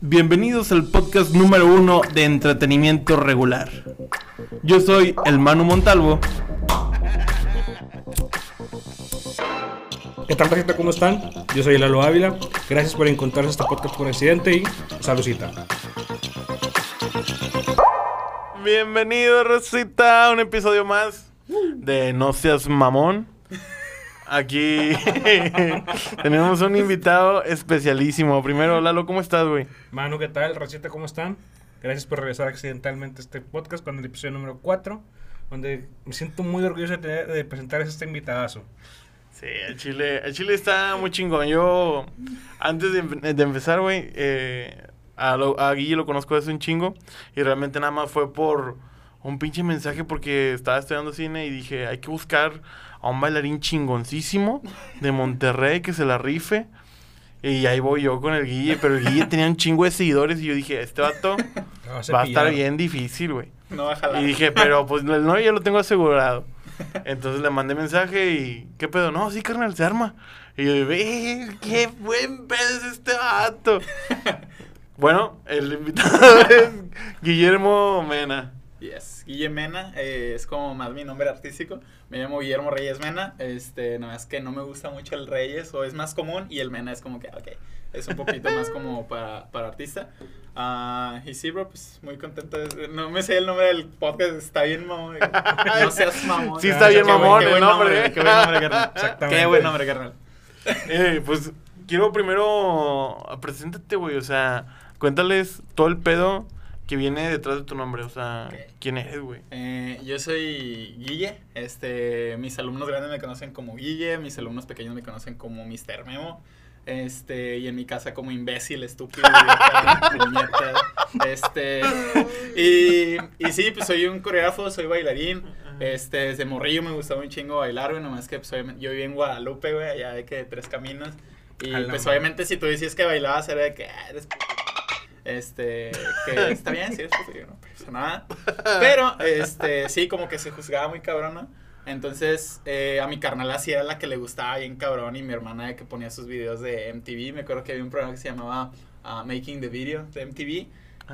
Bienvenidos al podcast número uno de entretenimiento regular. Yo soy el Manu Montalvo. ¿Qué tal, gente? ¿Cómo están? Yo soy Lalo Ávila. Gracias por encontrarse este podcast por accidente y saludcita. Bienvenido, Rosita, a un episodio más de No Seas Mamón. Aquí tenemos un invitado especialísimo. Primero, Lalo, ¿cómo estás, güey? Manu, ¿qué tal? Rosita, ¿cómo están? Gracias por regresar accidentalmente a este podcast con el episodio número 4, donde me siento muy orgulloso de, tener- de presentarles a este invitadazo. Sí, el Chile, el Chile está muy chingón. Yo, antes de, em- de empezar, güey, eh, a, lo- a Guille lo conozco desde un chingo. Y realmente nada más fue por un pinche mensaje porque estaba estudiando cine y dije, hay que buscar a un bailarín chingoncísimo de Monterrey que se la rife. Y ahí voy yo con el Guille, pero el Guille tenía un chingo de seguidores y yo dije, este vato va a estar bien difícil, güey. No va a jalar. Y dije, pero pues no, no, ya lo tengo asegurado. Entonces le mandé mensaje y, ¿qué pedo? No, sí, carnal, se arma. Y yo, ve, qué buen pedo es este vato. bueno, el invitado es Guillermo Mena. Yes. Guille Mena eh, es como más mi nombre artístico. Me llamo Guillermo Reyes Mena. Este, nada más que no me gusta mucho el Reyes o es más común y el Mena es como que, ok, es un poquito más como para, para artista. Ah, y sí, bro, pues muy contento. de- No me sé el nombre del podcast, está bien mamón. No seas mamón. Sí está bien mamón el buen nombre. Qué buen nombre, carnal. Exactamente. Qué buen nombre, carnal. Eh, pues quiero primero, preséntate, güey, o sea, cuéntales todo el pedo que viene detrás de tu nombre, o sea. ¿quién eres, güey? Eh, yo soy Guille, este, mis alumnos grandes me conocen como Guille, mis alumnos pequeños me conocen como Mr. Memo, este, y en mi casa como imbécil, estúpido, este, y, y sí, pues soy un coreógrafo, soy bailarín, este, desde morrillo me gustaba un chingo bailar, güey, nomás que pues, yo viví en Guadalupe, güey, allá de que tres caminos, y pues obviamente si tú decías que bailabas era de que, ah, eres puto". Este, que está bien, sí, es no pasa nada. Pero, este, sí, como que se juzgaba muy cabrona. Entonces, eh, a mi carnal así era la que le gustaba bien cabrón y mi hermana de que ponía sus videos de MTV. Me acuerdo que había un programa que se llamaba ah, Making the Video de MTV.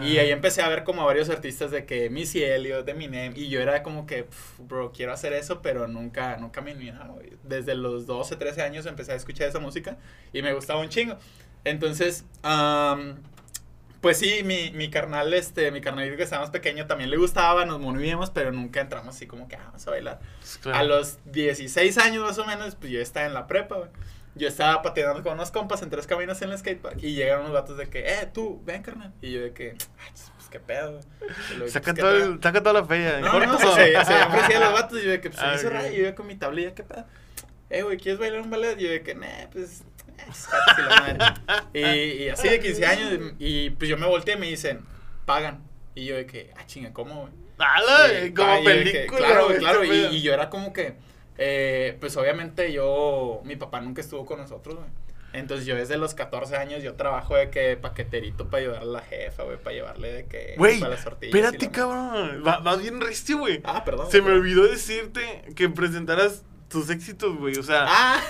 Y Ah. ahí empecé a ver como a varios artistas de que Missy Elliott, de Eminem, y yo era como que, "Pf, bro, quiero hacer eso, pero nunca, nunca me güey. Desde los 12, 13 años empecé a escuchar esa música y me gustaba un chingo. Entonces, am, pues sí, mi, mi carnal, este, mi carnalito que estaba más pequeño también le gustaba, nos movíamos, pero nunca entramos así como que ah, vamos a bailar. Pues, claro. A los 16 años más o menos, pues yo estaba en la prepa, güey. Yo estaba patinando con unos compas en tres caminos en el skatepark y llegaron unos vatos de que, eh, tú, ven, carnal. Y yo de que, "Ah, pues qué pedo, luego, Saca, "Pues, ¿qué todo pedo?". el- saca toda la feria. No, ¿corto? no, se, se, ofrecían los vatos y yo de que, pues, se Ah, hizo ok. raro. Y yo con mi tablilla, ¿qué pedo? Eh, güey, ¿quieres bailar un ballet? Y yo de que, nah, pues, y así de 15 años, y pues yo me volteé y me dicen, pagan. Y yo de que, ah, chinga, ¿cómo, güey? Y- como ah, que, película. claro, güey, claro. Y, yo era como que, eh, pues obviamente yo, mi papá nunca estuvo con nosotros, güey. Entonces yo desde los 14 años yo trabajo de que paqueterito para ayudar a la jefa, güey, para llevarle de que Güey, espérate, cabrón. Va- bien recio, güey. Ah, perdón. Se me olvidó decirte que presentaras tus éxitos, güey. O sea, Ah,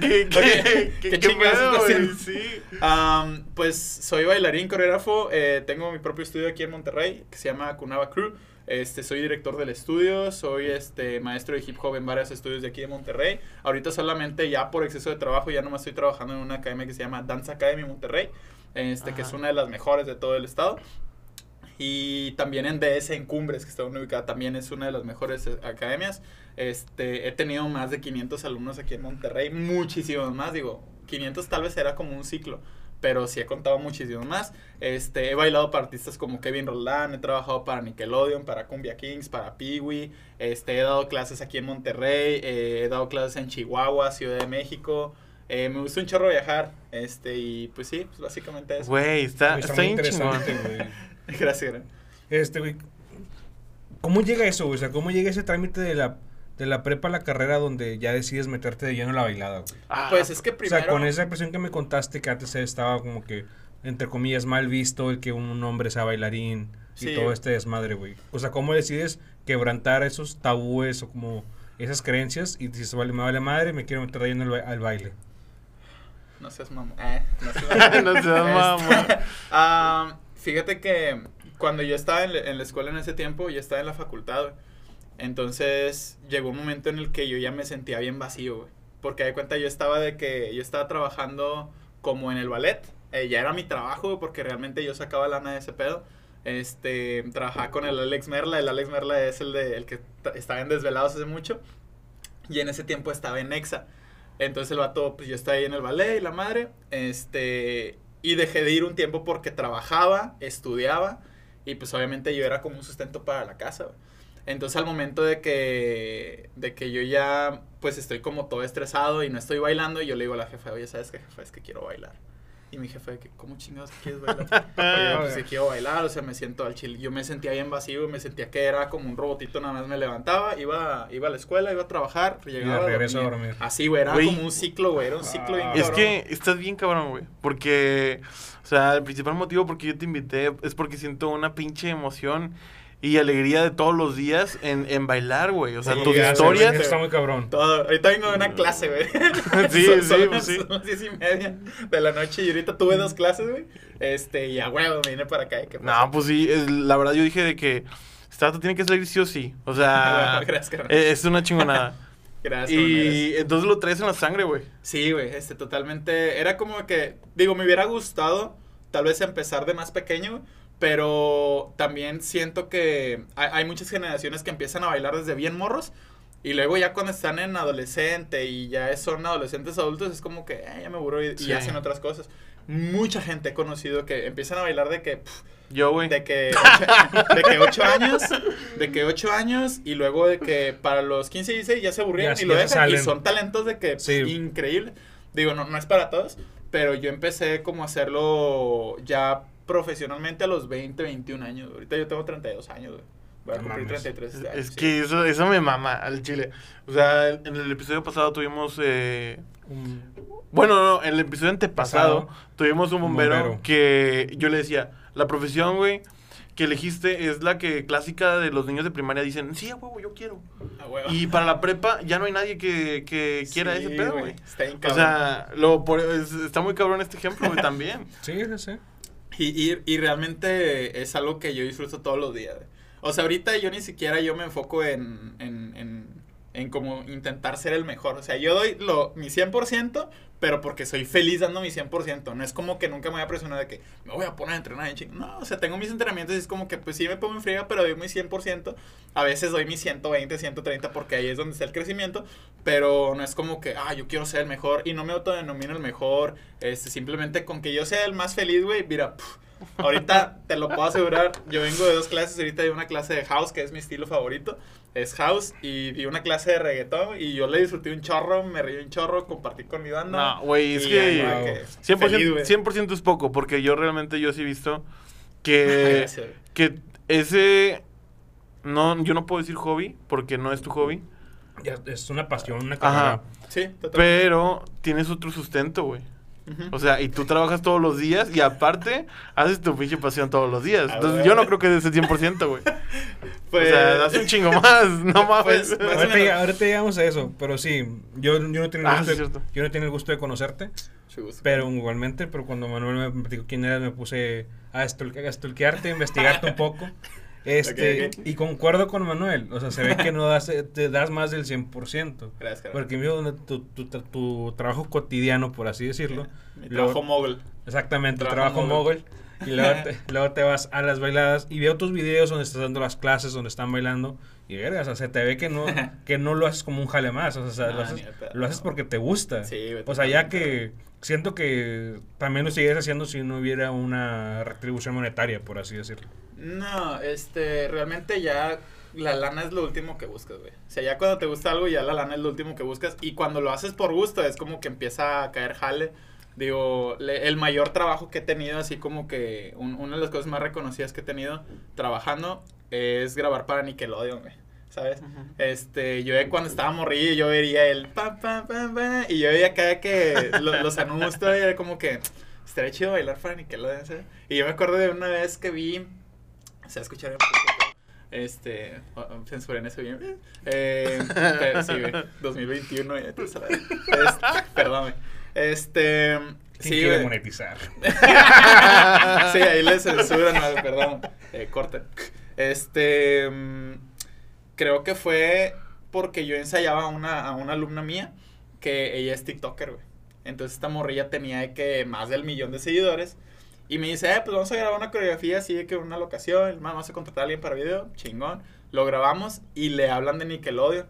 ¿qué, qué, qué, ¿qué qué pedo, güey? Sí. Am, pues soy bailarín, coreógrafo, eh, tengo mi propio estudio aquí en Monterrey que se llama Cunava Crew. Este, soy director del estudio, soy este maestro de hip hop en varios estudios de aquí de Monterrey. Ahorita solamente ya por exceso de trabajo ya nomás estoy trabajando en una academia que se llama Dance Academy Monterrey, este que es una de las mejores de todo el estado. Y también en DS en Cumbres, que está ubicada, también es una de las mejores eh, academias. Este, he tenido más de 500 alumnos aquí en Monterrey, muchísimos más, digo, 500 tal vez era como un ciclo, pero sí he contado muchísimos más. Este, he bailado para artistas como Kevin Roldán, he trabajado para Nickelodeon, para Cumbia Kings, para Peewee, este, he dado clases aquí en Monterrey, eh, he dado clases en Chihuahua, Ciudad de México. Eh, me gusta un chorro viajar, este, y pues sí, pues básicamente eso. Güey, está, está, muy interesante, güey. Gracias. Este, güey. ¿Cómo llega eso, güey? O sea, ¿cómo llega ese trámite de la, de la prepa a la carrera donde ya decides meterte de lleno en la bailada, güey? Ah, Pues es que O primero... sea, con esa impresión que me contaste que antes estaba como que, entre comillas, mal visto el que un hombre sea bailarín y todo este desmadre, güey. O sea, ¿cómo decides quebrantar esos tabúes o como esas creencias y dices, vale, me vale madre, me quiero meter de lleno al, ba- al baile? no seas mamón. Eh, no seas mamón. no seas mamón. Este, ah, fíjate que cuando yo estaba en, la- en la escuela en ese tiempo, yo estaba en la facultad, güey. Entonces llegó un momento en el que yo ya me sentía bien vacío, güey. Porque de cuenta yo estaba de que yo estaba trabajando como en el ballet. eh, ya era mi trabajo, porque realmente yo sacaba lana de ese pedo. Este, trabajaba con el Alex Merla. El Alex Merla es el, de, el que ta- estaba en Desvelados hace mucho. Y en ese tiempo estaba en Nexa. Entonces el vato, pues yo estaba ahí en el ballet y la madre. Este, y dejé de ir un tiempo porque trabajaba, estudiaba. Y pues obviamente yo era como un sustento para la casa. güey. Entonces al momento de que, de que yo ya pues estoy como todo estresado y no estoy bailando, y yo le digo a la jefa, oye, ¿sabes qué, jefa? Es que quiero bailar. Y mi que, ¿cómo chingados quieres bailar? Oye, pues que quiero bailar, o sea, me siento al chile. Yo me sentía bien vacío, me sentía que era como un robotito, nada más me levantaba, iba, iba a la escuela, iba a trabajar, llegaba regreso a dormir. Así, güey, era Güey. como un ciclo, güey, era un ciclo bien Ah. Es cabrón. que estás bien cabrón, güey. Porque, o sea, el principal motivo por qué yo te invité es porque siento una pinche emoción y alegría de todos los días en, en bailar, güey. O sea, Sí, tus historias. Está muy cabrón. Todo. Ahorita vengo de una clase, güey. Sí, Son- sí, son las- sí. son las diez y media de la noche y ahorita tuve dos clases, güey. Este, y a huevo me vine para acá. ¿y ¿Qué No, pues sí, es- la verdad yo dije de que esta vato tiene que salir sí o sí. O sea, Gracias, eh, es una chingonada. Gracias. y entonces lo traes en la sangre, güey. Sí, güey, este, totalmente. Era como que, digo, me hubiera gustado tal vez empezar de más pequeño, güey, pero también siento que hay, hay muchas generaciones que empiezan a bailar desde bien morros. Y luego ya cuando están en adolescente y ya son adolescentes adultos, es como que "Eh, ya me aburro y, y Sí. hacen otras cosas. Mucha gente he conocido que empiezan a bailar de que, Yo, güey. de que, ocho, de que ocho años, de que ocho años y luego de que para los 15 y 16 ya se aburrieron y lo dejan y son talentos de que pf, Sí. increíble. Digo, no, no es para todos, pero yo empecé como a hacerlo ya profesionalmente a los 20, 21 años. Ahorita yo tengo 32 años, güey. Voy a No cumplir mames. 33 este año, Es sí. que eso, eso me mama al chile. O sea, en el episodio pasado tuvimos. Eh, Un- bueno, no, en el episodio antepasado Pasado. tuvimos un Un bombero, bombero. que yo le decía: La profesión, güey, que elegiste es la que clásica de los niños de primaria dicen: Sí, a huevo, yo quiero. A huevo. Y para la prepa ya no hay nadie que, que quiera Sí, ese pedo, güey. Está bien O sea, lo, por- es- está muy cabrón este ejemplo, güey, también. Sí, sí, sí. Y, y, y realmente es algo que yo disfruto todos los días. O sea, ahorita yo ni siquiera yo me enfoco en, en, en, en como intentar ser el mejor. O sea, yo doy lo, mi 100%, pero porque soy feliz dando mi 100%. No es como que nunca me voy a presionar de que me voy a poner a entrenar en. No, o sea, tengo mis entrenamientos y es como que pues sí me pongo en friega, pero doy mi 100%. A veces doy mi 120, 130 porque ahí es donde está el crecimiento. Pero no es como que, ah, yo quiero ser el mejor y no me autodenomino el mejor. Este, simplemente con que yo sea el más feliz, güey, mira, ahorita te lo puedo asegurar. Yo vengo de dos clases, ahorita de una clase de house, que es mi estilo favorito. Es house y di una clase de reggaetón y yo le disfruté un chorro, me reí un chorro, compartí con mi banda. No, güey, es que wow. que 100%, feliz, güey. 100% es poco, porque yo realmente yo sí he visto que, que ese, no, yo no puedo decir hobby, porque no es tu hobby, Ya, es una pasión, una Ajá. carrera. Sí, totalmente. pero tienes otro sustento, güey. O sea, y tú trabajas todos los días y aparte haces tu pinche pasión todos los días. Ah, Entonces güey. yo no creo que des el 100%, güey. Pues- o sea, das un chingo más, no mames. Pues, Ahorita, ahorita llegamos a eso, pero sí, yo, yo no tengo el Ah, gusto sí, de, yo no tengo el gusto de conocerte, Sí, gusto. pero igualmente, pero cuando Manuel me platicó quién eras, me puse a a estulquearte, a investigarte un poco. Este, y concuerdo con Manuel, o sea, se ve que no das, eh, te das más del 100%. Gracias. Porque donde tu, tu, tu- tu trabajo cotidiano, por así decirlo. Mi trabajo mogul. Exactamente, Trabajo trabajo mogul. mogul. Y luego te, luego te vas a las bailadas y veo tus videos donde estás dando las clases, donde están bailando. Y verga, o sea, se te ve que no, que no lo haces como un jale más. O sea, No, lo, haces, lo porque te gusta. Sí, o sea, ya que siento que también lo sigues haciendo si no hubiera una retribución monetaria, por así decirlo. No, este, realmente ya la lana es lo último que buscas, güey. O sea, ya cuando te gusta algo, ya la lana es lo último que buscas. Y cuando lo haces por gusto, es como que empieza a caer jale. Digo, le- el mayor trabajo que he tenido, así como que un- una de las cosas más reconocidas que he tenido trabajando es grabar para Nickelodeon, güey. ¿Sabes? Este, yo cuando estaba morrillo, yo vería el pa, pa, pa, pa, y yo veía acá que lo- los anuncios y era como que estaría chido bailar para Nickelodeon, ¿sabes? Y yo me acuerdo de una vez que vi, se va a escuchar un poco, Este, censuren eso bien. Eh, pero sí, güey, 2021, ya te sabes. Este, perdón, Este, ¿Quién sí, quiere güey. monetizar? sí, ahí le censuran, no, perdón. Eh, corten. Este, creo que fue porque yo ensayaba a una, a una alumna mía que ella es TikToker, güey. Entonces esta morrilla tenía de que más del millón de seguidores. Y me dice, eh, pues vamos a grabar una coreografía así de que una locación, vamos a contratar a alguien para video, chingón. Lo grabamos y le hablan de Nickelodeon.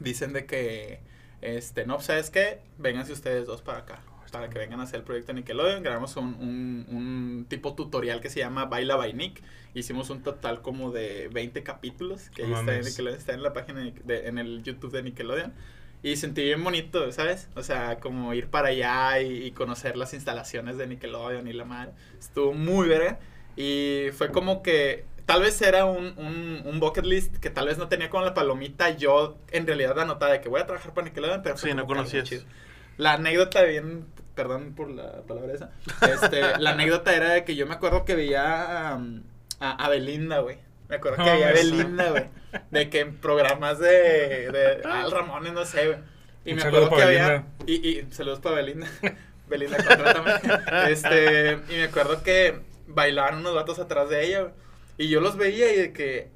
Dicen de que, este, no, pues, ¿sabes qué? Vénganse ustedes dos para acá. Para que vengan a hacer el proyecto Nickelodeon. Grabamos un, un, un tipo tutorial que se llama Baila by Nick. Hicimos un total como de 20 capítulos. Que ahí está en, está en la página, de, de- en el YouTube de Nickelodeon. Y sentí bien bonito, ¿sabes? O sea, como ir para allá y, y conocer las instalaciones de Nickelodeon y la madre. Estuvo muy verga. Y fue como que tal vez era un, un, un bucket list que tal vez no tenía con la palomita. Yo en realidad anotada de que voy a trabajar para Nickelodeon, pero Sí, no como conocías. La anécdota bien, perdón por la palabra esa. Este, la anécdota era de que yo me acuerdo que veía a, a, a Belinda, güey. Me acuerdo que veía a Belinda, güey. De que en programas de, de Al Ramones, no sé, güey. Y Un me acuerdo que había. Y, y saludos para Belinda. Belinda, contrátame. Este, y me acuerdo que bailaban unos vatos atrás de ella, güey. Y yo los veía y de que,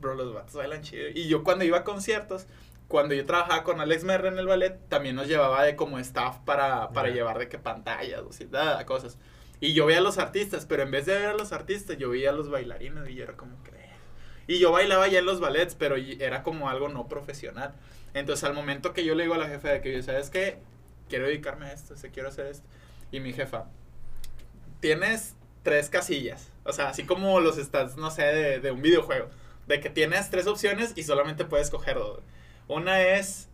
bro, los vatos bailan chido. Y yo cuando iba a conciertos, cuando yo trabajaba con Alex Merra en el ballet, también nos llevaba de como staff para, para Ya. llevar de que pantallas, o sea, cosas. Y yo veía a los artistas, pero en vez de ver a los artistas, yo veía a los bailarines y yo era como que... Y yo bailaba ya en los ballets, pero era como algo no profesional. Entonces al momento que yo le digo a la jefa de que, yo, ¿sabes qué? Quiero dedicarme a esto, sea, quiero hacer esto. Y mi jefa, tienes tres casillas. O sea, así como los stats, no sé, de, de un videojuego. De que tienes tres opciones y solamente puedes coger dos. Una es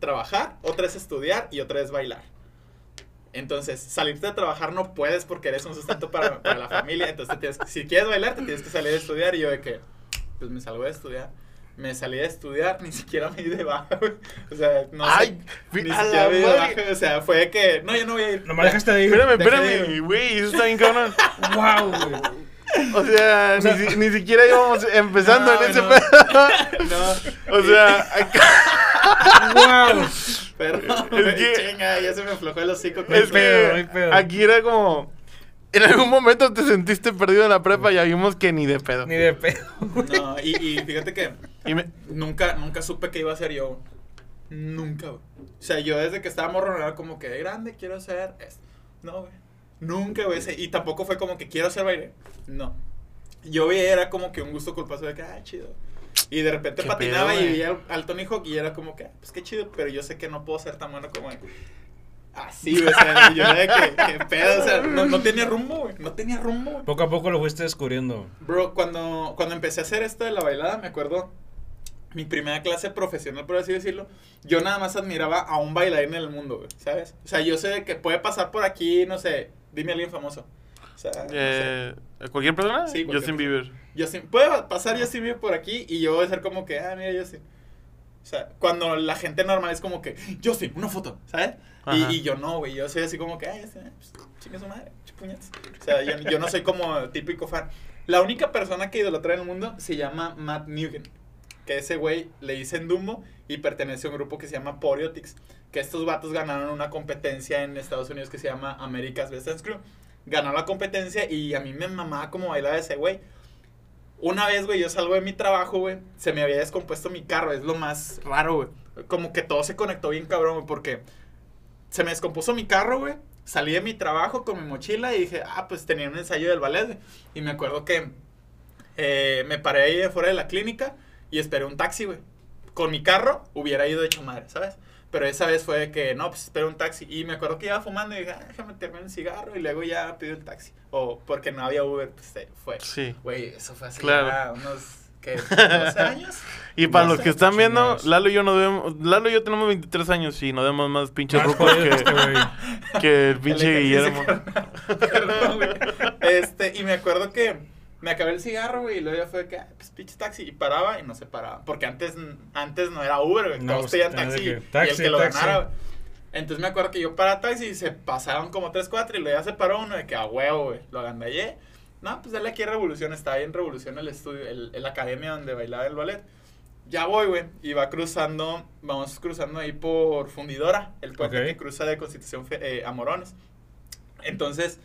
trabajar, otra es estudiar y otra es bailar. Entonces, salirte de trabajar no puedes porque eres un sustento para, para la familia. Entonces, te tienes que- si quieres bailar, te tienes que salir a estudiar. Y yo de que, pues me salgo de estudiar. Me salí de estudiar, ni siquiera me di de baja, güey. O sea, no Ay, sé. Ni a siquiera me di de baja. O sea, fue de que, no, yo no voy a ir. Nomás dejaste de ir. Espérame, espérame, güey, eso está bien cabrón. Wow, güey. O sea, O sea- ni, si- ni siquiera íbamos empezando No, en ese no. pedo. No. O sea, acá- Wow. Perdón, Es que- chinga, ya se me aflojó el hocico. con es el pedo, pedo. aquí era como. En algún momento te sentiste perdido en la prepa y ya vimos que ni de pedo. Ni de pedo. No, y, y fíjate que Y me- nunca, nunca supe que iba a ser yo. Nunca, güey. O sea, yo desde que estaba morro era como que de grande quiero ser esto. No, güey. Nunca, güey. Y tampoco fue como que quiero ser baile. No. Yo vi, era como que un gusto culposo de que, ah, chido. Y de repente ¿Qué patinaba pedo, y veía al, Tony Hawk y era como que, ah, pues qué chido, pero yo sé que no puedo ser tan bueno como él. Así, güey. O sea, yo era de que, que pedo, o sea, no, no tenía rumbo, güey. No tenía rumbo. Poco a poco lo fuiste descubriendo. Bro, cuando, cuando empecé a hacer esto de la bailada, me acuerdo, mi primera clase profesional, por así decirlo, yo nada más admiraba a un bailarín en el mundo, güey, ¿sabes? O sea, yo sé que puede pasar por aquí, no sé, dime a alguien famoso. O sea, no sé. eh, ¿Cualquier persona? Sí, cualquier Justin Bieber. Justin, puede pasar Justin Bieber por aquí y yo voy a ser como que, ah, mira Justin. O sea, cuando la gente normal es como que, Justin, una foto, ¿sabes? Y, yo no, güey, yo soy así como que, ay, Justin, pues, chingue su madre, chupuñetas. O sea, yo, yo no soy como típico fan. La única persona que idolatra en el mundo se llama Matt Nugent. Que ese güey le dicen Dumbo y pertenece a un grupo que se llama Poriotics. Que estos vatos ganaron una competencia en Estados Unidos que se llama America's Best Dance Crew. Ganó la competencia y a mí me mamaba como bailaba ese güey. Una vez, güey, yo salgo de mi trabajo, güey. Se me había descompuesto mi carro. Es lo más raro, güey. Como que todo se conectó bien cabrón, güey. Porque se me descompuso mi carro, güey. Salí de mi trabajo con mi mochila y dije, ah, pues tenía un ensayo del ballet, güey. Y me acuerdo que eh, me paré ahí afuera de la clínica y esperé un taxi, güey. Con mi carro hubiera ido hecho madre, ¿sabes? Pero esa vez fue que, no, pues espero un taxi. Y me acuerdo que iba fumando y dije, ah, déjame terminar un cigarro. Y luego ya pidió el taxi. O porque no había Uber, pues fue. Sí. Güey, eso fue Claro. ya unos, ¿qué? ¿12 años? Y para No los sé, que están viendo. Lalo y yo no debemos, Lalo y yo tenemos 23 años y no demos más pinches rucos que que, el pinche El Guillermo. Perdón, güey. Este, y me acuerdo que me acabé el cigarro, güey, y luego ya fue que, ah, pues pinche taxi, y paraba y no se paraba. Porque antes, antes no era Uber, güey, No, todos pues, pedían tenía taxi, que- y el taxi, que lo taxi. ganara. Entonces me acuerdo que yo para taxi y se pasaron como 3, 4 y luego ya se paró uno de que a huevo, güey, lo agandallé. No, pues dale aquí a Revolución, está ahí en Revolución el estudio, el, el academia donde bailaba el ballet. Ya voy, güey, y va cruzando, vamos cruzando ahí por Fundidora, el puente Ok. que cruza de Constitución eh, a Morones. Entonces,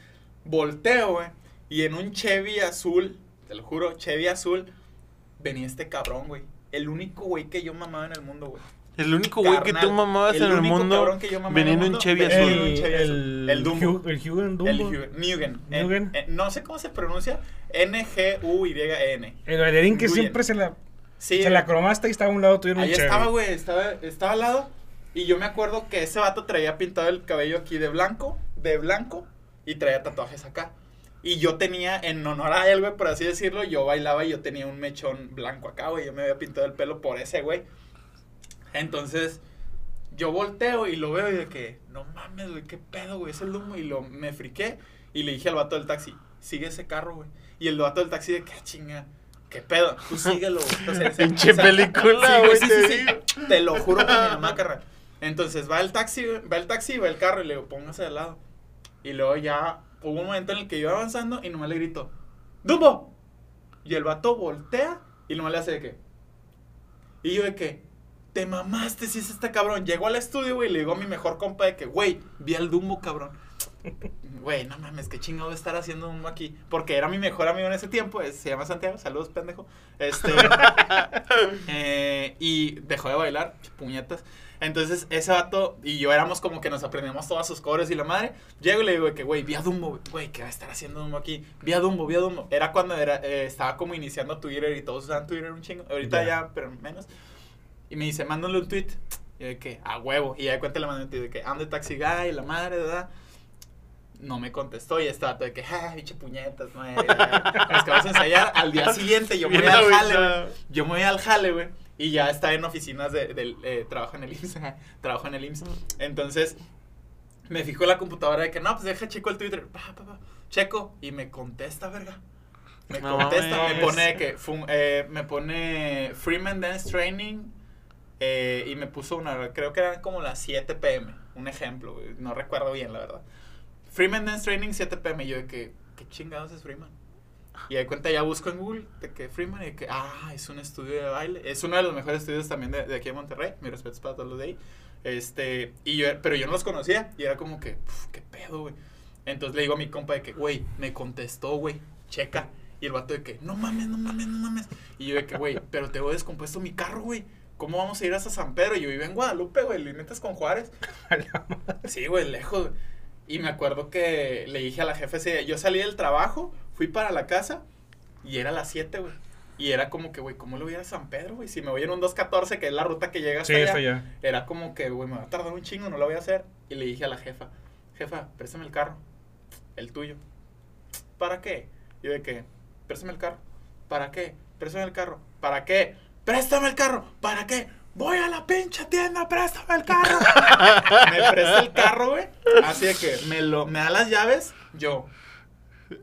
volteo, güey, y en un Chevy azul, te lo juro, Chevy azul, venía este cabrón, güey. El único güey que yo mamaba en el mundo, güey. El único güey que tú mamabas el en el único mundo cabrón que yo mamaba venía en un mundo, Chevy venía azul. en un El, Chevy azul. el, El Dumbo. Hugh- el Hugo en Dumbo. El Hugen, no sé cómo se pronuncia. N-G-U-Y-N. El bailarín que Nugen. siempre se la, Sí, se la cromaste y estaba a un lado tuyo en un ahí Chevy. estaba, güey. Estaba, estaba al lado. Y yo me acuerdo que ese vato traía pintado el cabello aquí de blanco, de blanco, y traía tatuajes acá. Y yo tenía, en honor a él, güey, por así decirlo, yo bailaba y yo tenía un mechón blanco acá, güey. Yo me había pintado el pelo por ese, güey. Entonces, yo volteo y lo veo y de que, no mames, güey, qué pedo, güey, es el humo. Y lo, me friqué y le dije al vato del taxi, sigue ese carro, güey. Y el vato del taxi de que, "Ah, chinga, qué pedo, tú síguelo, güey. Pinche película, sí, güey, sí, te sí, sí. digo. Te lo juro por mi mamá, carnal. Entonces va el taxi, güey, va el taxi, va el carro y le digo, póngase de lado. Y luego ya hubo un momento en el que iba avanzando y nomás le grito, ¡Dumbo! Y el vato voltea y nomás le hace de que. Y yo de que, te mamaste si es este cabrón. Llegó al estudio, güey, y le digo a mi mejor compa de que, güey, vi al Dumbo, cabrón. Güey, no mames, qué chingado de estar haciendo Dumbo aquí. Porque era mi mejor amigo en ese tiempo, es- se llama Santiago, saludos, pendejo. Este. eh, y dejó de bailar, puñetas. Entonces, ese vato y yo éramos como que nos aprendíamos todas sus cores y la madre. Llego y le digo que, güey, vi a Dumbo, güey, ¿qué va a estar haciendo Dumbo aquí? Vi a Dumbo, vi a Dumbo. Era cuando era, eh, estaba como iniciando Twitter y todos usaban Twitter un chingo. Ahorita Ya. ya, pero menos. Y me dice, mándale un tweet. Y yo de que, a huevo. Y de cuenta le mandé un tweet de que, the taxi guy, la madre, ¿verdad? No me contestó y estaba todo de que, ah, biche puñetas, madre. Es que vamos a ensayar. Al día siguiente yo me voy al jale, güey. Yo me voy al jale, güey. Y ya está en oficinas de, eh, trabajo en el IMSS. trabajo en el IMSS. Entonces, me fijo en la computadora de que, no, pues deja checo el Twitter. Pa, pa, pa. Checo. Y me contesta, verga. Me No contesta, me mames. pone que, eh, me pone Freeman Dance Training. eh, y me puso una, creo que eran como las 7 pm. Un ejemplo, no recuerdo bien, la verdad. Freeman Dance Training 7 pm. Y yo de que, ¿qué chingados es Freeman? Y de cuenta ya busco en Google de que Freeman y de que, ah, es un estudio de baile. Es uno de los mejores estudios también de, de aquí en Monterrey. Mi respeto para todos los de ahí. Este, y yo, pero yo no los conocía. Y era como que, "Uf, qué pedo, güey. Entonces le digo a mi compa de que, güey, me contestó, güey, checa. Y el vato de que, no mames, no mames, no mames. Y yo de que, güey, pero te voy descompuesto mi carro, güey. ¿Cómo vamos a ir hasta San Pedro? Y yo vivo en Guadalupe, güey, límites con Juárez. Sí, güey, lejos. Y me acuerdo que le dije a la jefe, yo salí del trabajo, fui para la casa y era las 7, güey. Y era como que, güey, ¿cómo lo voy a ir a San Pedro, güey? Si me voy en un 214, que es la ruta que llega hasta Sí, allá. Era como que, güey, me va a tardar un chingo, no lo voy a hacer. Y le dije a la jefa, jefa, préstame el carro, el tuyo. ¿Para qué? Yo de que, préstame el carro. ¿Para qué? Préstame el carro. ¿Para qué? Préstame el carro. ¿Para qué? Voy a la pinche tienda, préstame el carro. me presta el carro, güey. Así de que me lo, me da las llaves, yo.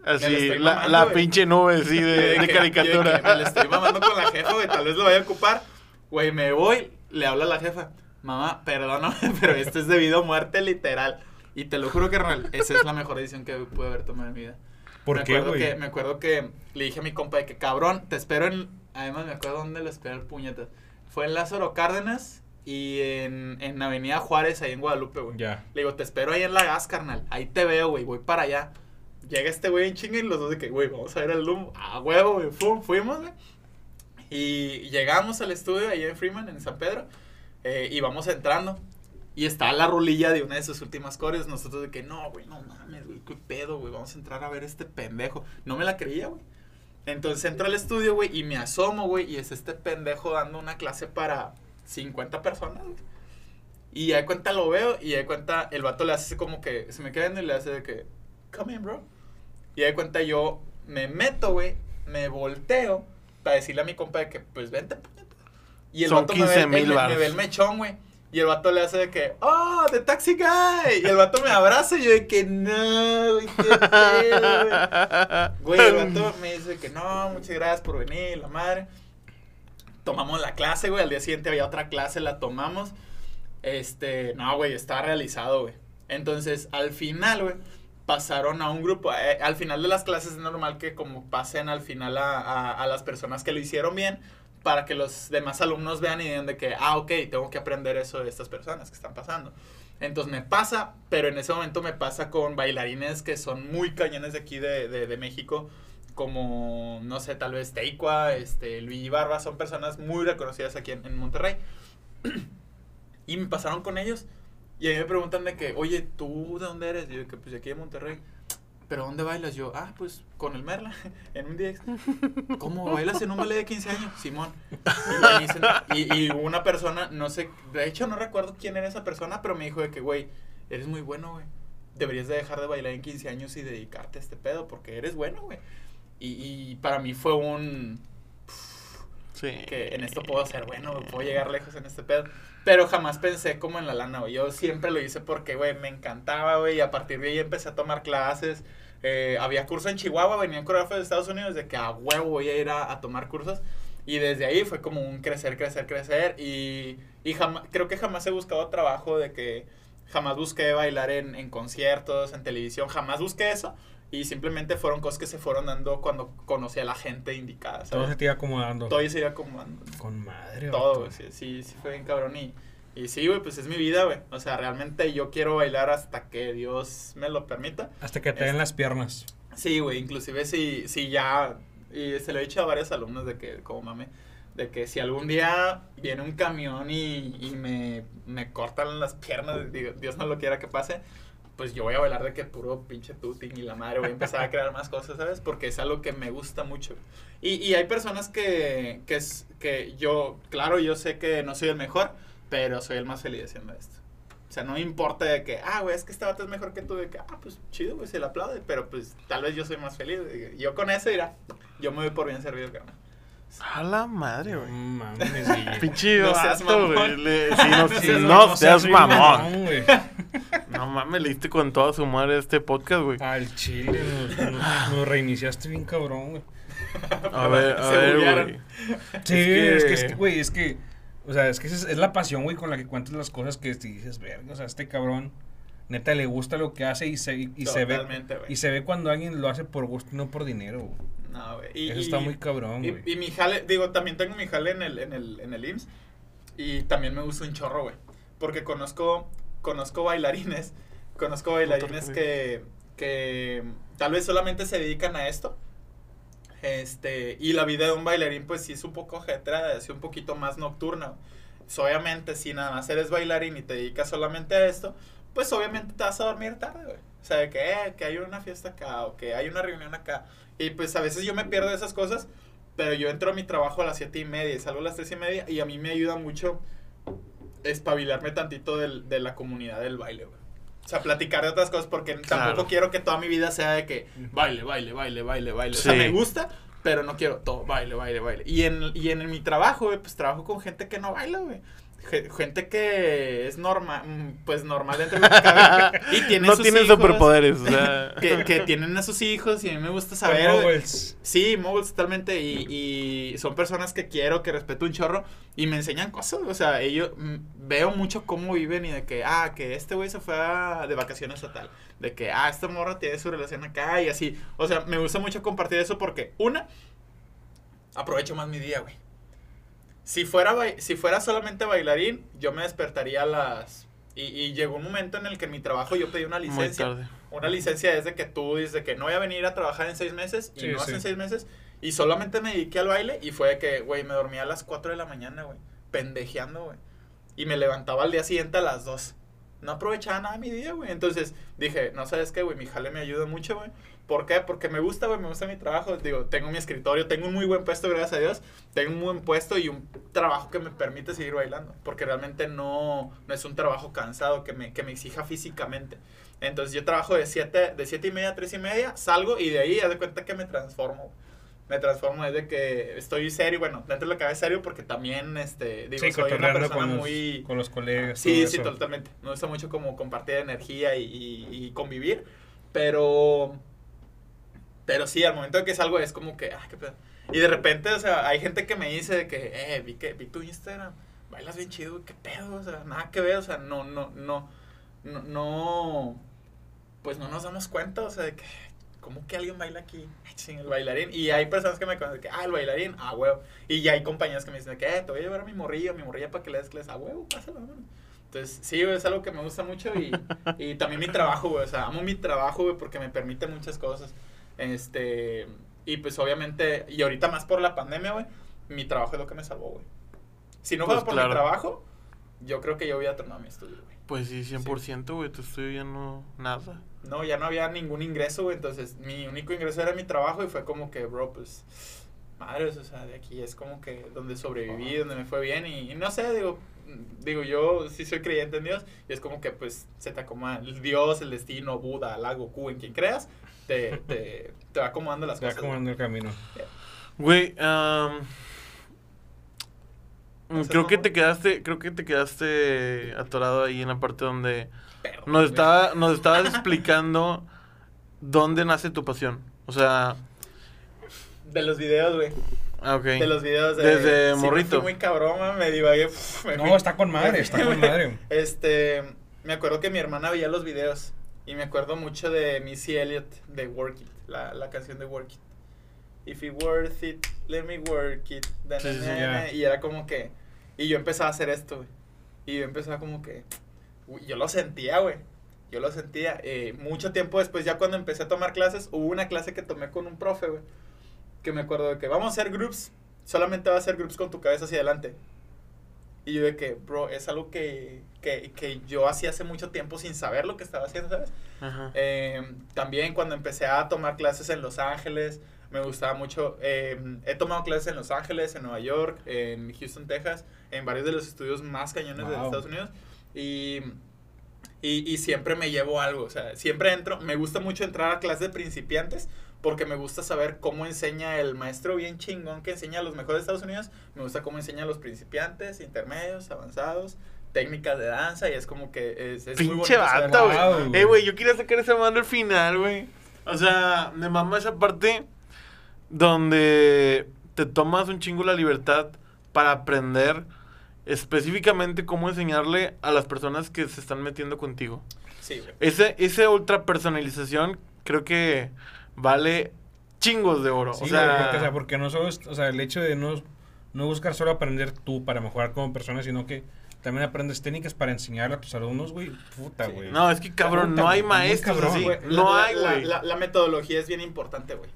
Así, la, mamando, la pinche nube, sí, de, de de que- de que caricatura. Me la estoy mamando con la jefa, güey. Tal vez lo vaya a ocupar. Güey, me voy, le hablo a la jefa. Mamá, perdóname, pero esto es debido a muerte literal. Y te lo juro que real, esa es la mejor decisión que pude haber tomado en mi vida. ¿Por me qué, acuerdo que Me acuerdo que le dije a mi compa de que, cabrón, te espero en... Además, me acuerdo dónde lo esperé el puñetas. Fue en Lázaro Cárdenas y en, en Avenida Juárez, ahí en Guadalupe, güey. Ya. Le digo, te espero ahí en la gas, carnal. Ahí te veo, güey. Voy para allá. Llega este güey en chinga y los dos de que, güey, vamos a ver el Lumbo. Ah, huevo, güey. Fum, fuimos, güey. Y llegamos al estudio ahí en Freeman, en San Pedro. eh, y vamos entrando. Y está la rolilla de una de sus últimas cores. Nosotros de que, no, güey, no mames, güey. Qué pedo, güey. Vamos a entrar a ver este pendejo. No me la creía, güey. Entonces entro al estudio, güey, y me asomo, güey. Y es este pendejo dando una clase para 50 personas, güey. Y de cuenta lo veo y de cuenta el vato le hace como que se me queda viendo y le hace de que, come in, bro. Y de cuenta yo me meto, güey, me volteo para decirle a mi compa de que, pues vente, puñeta. Y el Son vato me ve, 15,000 me- me, ve el mechón, güey. Y el vato le hace de que, oh, the taxi guy. Y el vato me abraza y yo de que, no, güey, qué pedo, güey. Güey, el vato me dice que no, muchas gracias por venir, la madre. Tomamos la clase, güey. Al día siguiente había otra clase, la tomamos. Este, no, güey, está realizado, güey. Entonces, al final, güey, pasaron a un grupo. eh, al final de las clases es normal que como pasen al final a, a- a las personas que lo hicieron bien para que los demás alumnos vean y digan de que, ah, ok, tengo que aprender eso de estas personas que están pasando. Entonces me pasa, pero en ese momento me pasa con bailarines que son muy cañones de aquí de, de, de México, como, no sé, tal vez Teicua, este, Luigi Barba, son personas muy reconocidas aquí en, en Monterrey. y me pasaron con ellos. Y a mí me preguntan de que, oye, ¿tú de dónde eres? Y yo, que pues de aquí de Monterrey. ¿Pero dónde bailas? Yo, ah, pues con el Merla, en un DX. ¿Cómo bailas en un ballet de 15 años? Simón. Y, dicen- y, y una persona, no sé, de hecho no recuerdo quién era esa persona, pero me dijo de que, güey, eres muy bueno, güey. Deberías de dejar de bailar en 15 años y dedicarte a este pedo, porque eres bueno, güey. Y, y para mí fue un, Sí. que en esto puedo ser bueno, puedo llegar lejos en este pedo. Pero jamás pensé como en la lana, güey. Yo siempre lo hice porque, güey, me encantaba, güey. Y a partir de ahí empecé a tomar clases. Eh, había curso en Chihuahua, venían coreógrafos de Estados Unidos de que a huevo voy a ir a, a tomar cursos. Y desde ahí fue como un crecer, crecer, crecer. Y, y jamás, creo que jamás he buscado trabajo de que jamás busqué bailar en, en conciertos, en televisión. Jamás busqué eso. Y simplemente fueron cosas que se fueron dando cuando conocí a la gente indicada. Todo ¿sabes? se te iba acomodando. Todo se iba acomodando. Con madre, Todo, güey. Sí, sí, sí fue bien cabrón. Y, y sí, güey, pues es mi vida, güey. O sea, realmente yo quiero bailar hasta que Dios me lo permita. Hasta que te den las piernas. Sí, güey, inclusive si, si ya, y se lo he dicho a varios alumnos de que, como mame, de que si algún día viene un camión y, y me, me cortan las piernas, digo, Dios no lo quiera que pase, pues yo voy a bailar de que puro pinche tuting y la madre, voy a empezar a crear más cosas, ¿sabes? Porque es algo que me gusta mucho. Y, y hay personas que, que, es, que yo, claro, yo sé que no soy el mejor, pero soy el más feliz haciendo esto. O sea, no me importa de que, ah, güey, es que este vato es mejor que tú, de que, ah, pues chido, güey, se le aplaude, pero pues tal vez yo soy más feliz. Yo con eso, irá, yo me voy por bien servido, carnal. A la madre, No güey. mames. Pinche No seas vato, mamón. güey. Le- sí, no, sí, seas no mamón, seas soy mamón. güey. No mames, le diste con toda su madre este podcast, güey. Al chile, nos, nos- nos reiniciaste bien cabrón, güey. A ver, a Se ver, buguearon. güey. Sí, Es que- que, es que, güey, es que, o sea, es que esa es, es la pasión, güey, con la que cuentas las cosas que te dices, verga, o sea, este cabrón, neta, le gusta lo que hace y se, y, y se ve, Totalmente, güey. y se ve cuando alguien lo hace por gusto y no por dinero, güey. No, güey. Y- Eso y- está muy cabrón, Y, güey. y mi jale, digo, también tengo mi jale en el, en el, en el IMSS. Y también me gusta un chorro, güey. Porque conozco, conozco bailarines. Conozco bailarines que, que tal vez solamente se dedican a esto. Este, y la vida de un bailarín, pues sí es un poco ajetreada, es un poquito más nocturna. Obviamente, si nada más eres bailarín y te dedicas solamente a esto, pues obviamente te vas a dormir tarde, güey. O sea, que, eh, que hay una fiesta acá o que hay una reunión acá. Y pues a veces yo me pierdo de esas cosas, pero yo entro a mi trabajo a las siete y media y salgo a las tres y media y a mí me ayuda mucho espabilarme tantito del- de la comunidad del baile, güey. O sea, platicar de otras cosas porque Claro. tampoco quiero que toda mi vida sea de que baile, baile, baile, baile, baile. O sea, Sí. me gusta, pero no quiero todo, baile, baile, baile. Y en, y en mi trabajo, güey, pues trabajo con gente que no baila, güey. Ge- Gente que es normal, pues normal dentro de cabe. Y tiene No sus tienen hijos, superpoderes, o sea. Que, que tienen a sus hijos y a mí me gusta saber. moguls. Sí, moguls totalmente. Y, y son personas que quiero, que respeto un chorro. Y me enseñan cosas. O sea, ellos mm, veo mucho cómo viven y de que, ah, que este güey se fue a- de vacaciones a tal. De que, ah, esta morra tiene su relación acá y así. O sea, me gusta mucho compartir eso porque, una, aprovecho más mi día, güey. Si fuera, si fuera solamente bailarín, yo me despertaría a las... Y, y llegó un momento en el que en mi trabajo yo pedí una Muy licencia. tarde. Una licencia es de que tú dices que no voy a venir a trabajar en seis meses y Sí, no sí. hacen seis meses y solamente me dediqué al baile y fue de que, güey, me dormía a las 4 de la mañana, güey, pendejeando, güey. Y me levantaba al día siguiente a las 2. No aprovechaba nada mi día, güey. Entonces dije, no sabes qué, güey, mi jale me ayuda mucho, güey. ¿Por qué? Porque me gusta, güey, me gusta mi trabajo. Digo, tengo mi escritorio, tengo un muy buen puesto, gracias a Dios. Tengo un buen puesto y un trabajo que me permite seguir bailando. Porque realmente no, no es un trabajo cansado que me, que me exija físicamente. Entonces yo trabajo de 7 de siete y media a 3 y media, salgo y de ahí haz de cuenta que me transformo. Me transformo desde que estoy serio, bueno, dentro de lo que cabe serio porque también, este, digo, Sí, soy una persona con los, muy... con los colegas. Sí, sí, eso. totalmente. Me gusta mucho como compartir energía y, y- y convivir, pero... Pero sí, al momento de que salgo es como que, ah, qué pedo. Y de repente, o sea, hay gente que me dice de que, eh, vi, que, vi tu Instagram, bailas bien chido, qué pedo, o sea, nada que ver, o sea, no, no, no, no, no, pues no nos damos cuenta, o sea, de que, ¿cómo que alguien baila aquí? El bailarín. Y hay personas que me conocen que, ah, el bailarín, ah, huevo. Y ya hay compañeras que me dicen que, eh, te voy a llevar a mi morrillo, mi morrilla para que le des clases, ah, huevo, pásalo, vámonos. Entonces, sí, güey, es algo que me gusta mucho y, y también mi trabajo, güey, o sea, amo mi trabajo, güey, porque me permite muchas cosas. Este, y pues obviamente, y ahorita más por la pandemia, güey, mi trabajo es lo que me salvó, güey. Si no Pues fuera por claro. mi trabajo, yo creo que yo hubiera tornado mi estudio, güey. Pues sí, 100%, güey, tu estudio ya no, nada. No, ya no había ningún ingreso, güey. Entonces, mi único ingreso era mi trabajo y fue como que, bro, pues, madres, o sea, de aquí es como que donde sobreviví, donde me fue bien. Y, y no sé, digo, digo, yo sí soy creyente en Dios y es como que, pues, se te acomoda el Dios, el destino, Buda, Alá, Goku, en quien creas, te, te, te va acomodando las Te va cosas. acomodando el camino. Güey, am, ¿No seas creo que te quedaste, creo que te quedaste atorado ahí en la parte donde Nos güey. estaba, nos estabas explicando dónde nace tu pasión. O sea, De los videos, güey. ah, ok. De los videos de... Desde sí, me morrito. fui muy cabrón, man, me divagué. me No, está con me madre, está con madre. Este, me acuerdo que mi hermana veía los videos y me acuerdo mucho de Missy Elliott de Work It, la, la canción de Work It. If it worth it, let me work it. Da, Sí, na, sí, na, ya. na. Y era como que, y yo empezaba a hacer esto, güey. Y yo empezaba como que, yo lo sentía, güey. Yo lo sentía. Eh, mucho tiempo después, ya cuando empecé a tomar clases, hubo una clase que tomé con un profe, güey. Que me acuerdo de que vamos a hacer groups, solamente va a hacer groups con tu cabeza hacia adelante. Y yo de que, bro, es algo que, que, que yo hacía hace mucho tiempo sin saber lo que estaba haciendo, ¿sabes? Ajá. Eh, también cuando empecé a tomar clases en Los Ángeles, me gustaba mucho. eh, he tomado clases en Los Ángeles, en Nueva York, en Houston, Texas, en varios de los estudios más cañones de Wow. Estados Unidos. Y, y, y siempre me llevo algo, o sea, siempre entro. Me gusta mucho entrar a clases de principiantes porque me gusta saber cómo enseña el maestro bien chingón que enseña a los mejores de Estados Unidos. Me gusta cómo enseña a los principiantes, intermedios, avanzados, técnicas de danza y es como que es, es muy Pinche vato, güey. Wow, Eh, güey, yo quería sacar esa mano al final, güey. O sea, me mama esa parte donde te tomas un chingo la libertad para aprender específicamente cómo enseñarle a las personas que se están metiendo contigo. Sí, güey. Ese, esa ultra personalización creo que vale chingos de oro. Sí, o sea, porque, o sea, porque no solo, o sea, el hecho de no, no buscar solo aprender tú para mejorar como persona, sino que también aprendes técnicas para enseñarle a tus alumnos, güey. Puta, Sí. güey. no, es que cabrón, Puta, no hay maestros cabrón, así. No la- hay, la- güey. La, la metodología es bien importante, güey.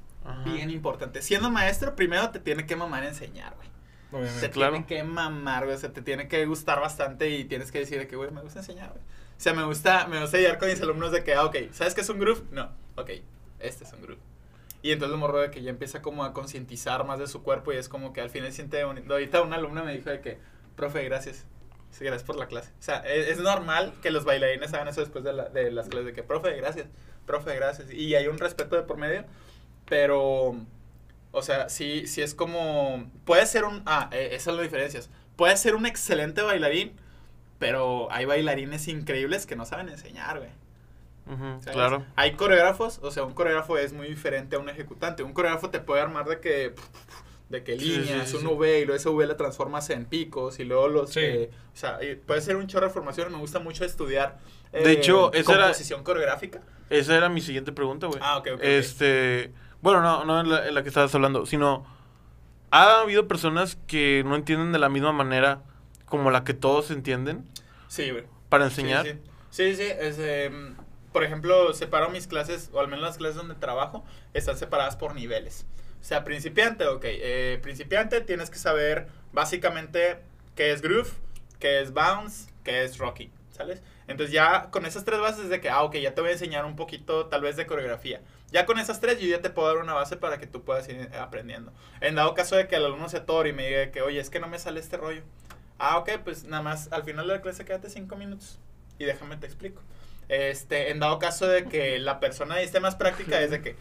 Bien importante. Siendo maestro, primero te tiene que mamar enseñar, güey. Obviamente. Te claro. tiene que mamar, güey. O sea, te tiene que gustar bastante y tienes que decir de que, güey, me gusta enseñar, güey. O sea, me gusta, me gusta llegar con mis alumnos de que, ah, ok, ¿sabes qué es un groove? No, ok, este es un groove. Y entonces el morro de que ya empieza como a concientizar más de su cuerpo y es como que al final siente bonito. Ahorita una alumna me dijo de que, profe, gracias. Sí, gracias por la clase. O sea, es, es normal que los bailarines hagan eso después de, la- de las clases de que, profe, gracias, profe, gracias. Y hay un respeto de por medio, pero, o sea, sí, sí es como, puede ser un, ah, eh, esas son las diferencias. Puede ser un excelente bailarín, pero hay bailarines increíbles que no saben enseñar, güey. Claro. Hay coreógrafos, o sea, un coreógrafo es muy diferente a un ejecutante. Un coreógrafo te puede armar de que de que Sí, sí, líneas, sí, un. V y luego ese V le transformas en picos y luego los Sí. eh, o sea, puede ser un chorro de formación, me gusta mucho estudiar eh, De hecho, esa era- composición coreográfica. Esa era mi siguiente pregunta, güey. Ah, ok, ok, ok. Este, bueno, no, no en la, en la que estabas hablando, sino ha habido personas que no entienden de la misma manera como la que todos entienden Sí, güey. para enseñar. Sí, sí, sí, sí, es, em, por ejemplo, separo mis clases, o al menos las clases donde trabajo, están separadas por niveles. O sea, principiante, ok. eh, principiante tienes que saber básicamente qué es groove, qué es bounce, qué es rocking, ¿sales? Entonces ya con esas tres bases de que, ah, ok, ya te voy a enseñar un poquito tal vez de coreografía. Ya con esas tres yo ya te puedo dar una base para que tú puedas ir aprendiendo. En dado caso de que el alumno se atore y me diga que, oye, es que no me sale este rollo. Ah, ok, pues nada más al final de la clase quédate cinco minutos y déjame te explico. Este, en dado caso de que la persona esté más práctica, es de que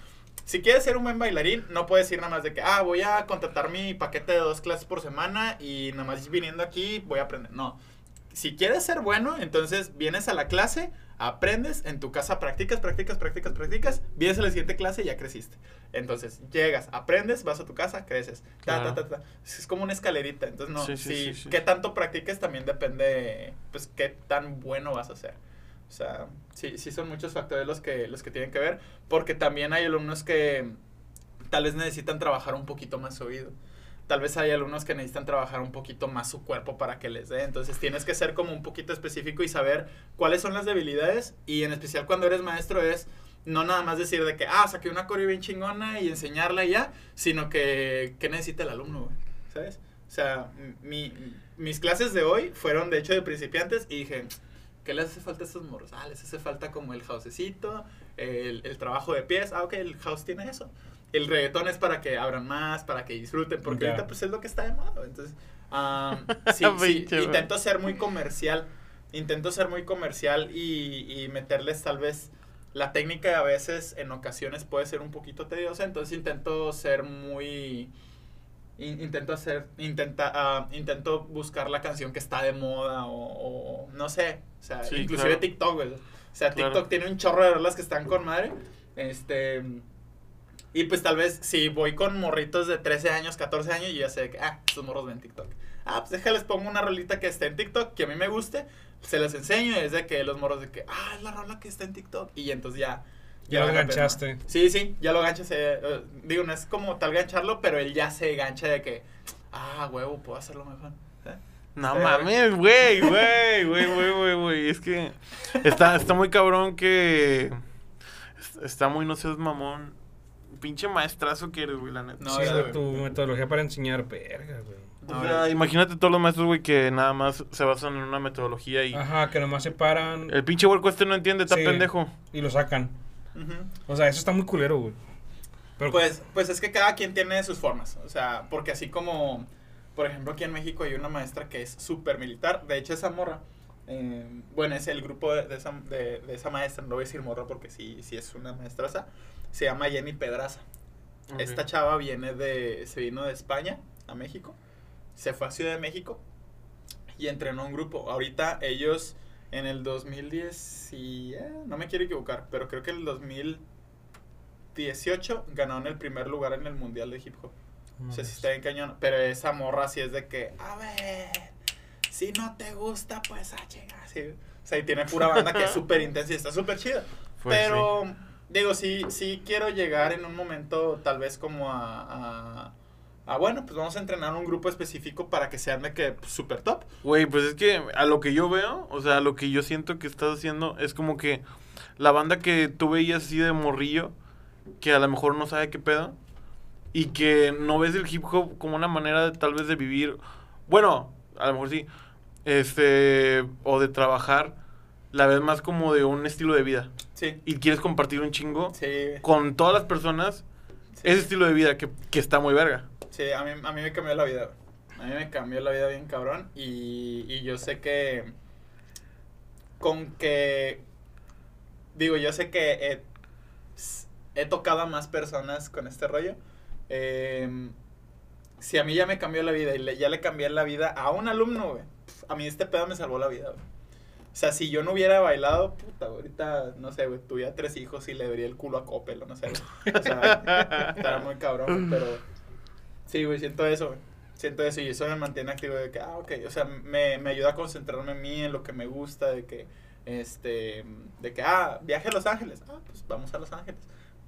si quieres ser un buen bailarín, no puedes ir nada más de que, ah, voy a contratar mi paquete de dos clases por semana y nada más viniendo aquí voy a aprender. No. Si quieres ser bueno, entonces vienes a la clase, aprendes, en tu casa practicas, practicas, practicas, practicas, vienes a la siguiente clase y ya creciste. Entonces, llegas, aprendes, vas a tu casa, creces. Ta, Claro. ta, ta, ta. Es como una escalerita. Entonces, no, Sí, sí, si sí, qué tanto practiques también depende, pues, qué tan bueno vas a ser. O sea, sí, sí son muchos factores los que, los que tienen que ver, porque también hay alumnos que tal vez necesitan trabajar un poquito más oído. Tal vez hay alumnos que necesitan trabajar un poquito más su cuerpo para que les dé. Entonces tienes que ser como un poquito específico y saber cuáles son las debilidades. Y en especial cuando eres maestro es no nada más decir de que, ah, saqué una coreo bien chingona y enseñarla y ya, sino que, ¿qué necesita el alumno? ¿Sabes? O sea, mi, mis clases de hoy fueron de hecho de principiantes y dije, ¿qué les hace falta a estos morros? Ah, les hace falta como el housecito, el, el trabajo de pies. Ah, ok, el house tiene eso. El reggaetón es para que abran más, para que disfruten, porque ahorita pues es lo que está de moda. Entonces, sí, intento ser muy comercial. Intento ser muy comercial y, y meterles tal vez la técnica a veces en ocasiones puede ser un poquito tediosa, entonces intento ser muy in- intento hacer intenta ah, intento buscar la canción que está de moda o, o no sé, o sea, Sí, inclusive claro. TikTok, güey. O sea, Claro. TikTok tiene un chorro de rolas que están con madre. Este y pues tal vez si voy con morritos de 13 años, 14 años, yo ya sé que, ah, estos morros ven TikTok. Ah, pues déjales pongo una rolita que esté en TikTok, que a mí me guste, se las enseño y es de que los morros de que, ah, es la rola que está en TikTok. Y entonces ya. Ya lo pena. Sí, sí, ya lo ganchas. eh, digo, no es como tal gancharlo, pero él ya se gancha de que, ah, huevo, puedo hacerlo mejor. ¿eh? No mames, güey, güey, güey, güey, güey, güey. Es que está, está muy cabrón que. es- Está muy, no seas mamón. Pinche maestrazo que eres, güey, la neta. No, sí, güey. tu metodología para enseñar, verga, güey. O sea, ya. imagínate todos los maestros, güey, que nada más se basan en una metodología y. Ajá, que nomás se paran El pinche huerco este no entiende, está Sí. pendejo. y lo sacan. O sea, eso está muy culero, güey. Pero, Pues, pues es que cada quien tiene sus formas. O sea, porque así como, por ejemplo, aquí en México hay una maestra que es súper militar. De hecho, esa morra, eh, bueno, es el grupo de, de esa, de, de esa maestra. No voy a decir morra porque sí, sí es una maestraza. Se llama Jenny Pedraza. Esta chava viene de, se vino de España a México. Se fue a Ciudad de México y entrenó un grupo. Ahorita ellos en el 2010, y, eh, no me quiero equivocar, pero creo que en el 2018 ganaron el primer lugar en el Mundial de Hip Hop. no O sea, mames. está bien cañón. Pero esa morra sí es de que, a ver, si no te gusta, pues a chingar. sí. O sea, y tiene pura banda que es súper intensa y está súper chida. Pues, pero, digo, sí, sí quiero llegar en un momento tal vez como a, a, bueno, pues vamos a entrenar un grupo específico para que sean de que pues, súper top. Güey, pues es que a lo que yo veo, o sea, a lo que yo siento que estás haciendo es como que la banda que tú veías así de morrillo, que a lo mejor no sabe qué pedo, y que no ves el hip hop como una manera de, tal vez de vivir, bueno, a lo mejor sí, este, o de trabajar, la ves más como de un estilo de vida, Sí, y quieres compartir un chingo sí. con todas las personas sí. ese estilo de vida que, que está muy verga. Sí, a mí, a mí me cambió la vida. A mí me cambió la vida bien cabrón. Y, y yo sé que. Con que. Digo, yo sé que he, he tocado a más personas con este rollo. Em, si a mí ya me cambió la vida y le- ya le cambié la vida a un alumno, güey. A mí este pedo me salvó la vida, güey. O sea, si yo no hubiera bailado, puta, ahorita, no sé, güey, tuviera tres hijos y le vería el culo a Coppel, no sé, güey. O sea, estará muy cabrón, pero... Sí, güey, siento eso, güey. Siento eso y eso me mantiene activo de que, ah, ok, o sea, me, me ayuda a concentrarme en mí, en lo que me gusta, de que, este, de que, ah, viaje a Los Ángeles, ah, pues vamos a Los Ángeles.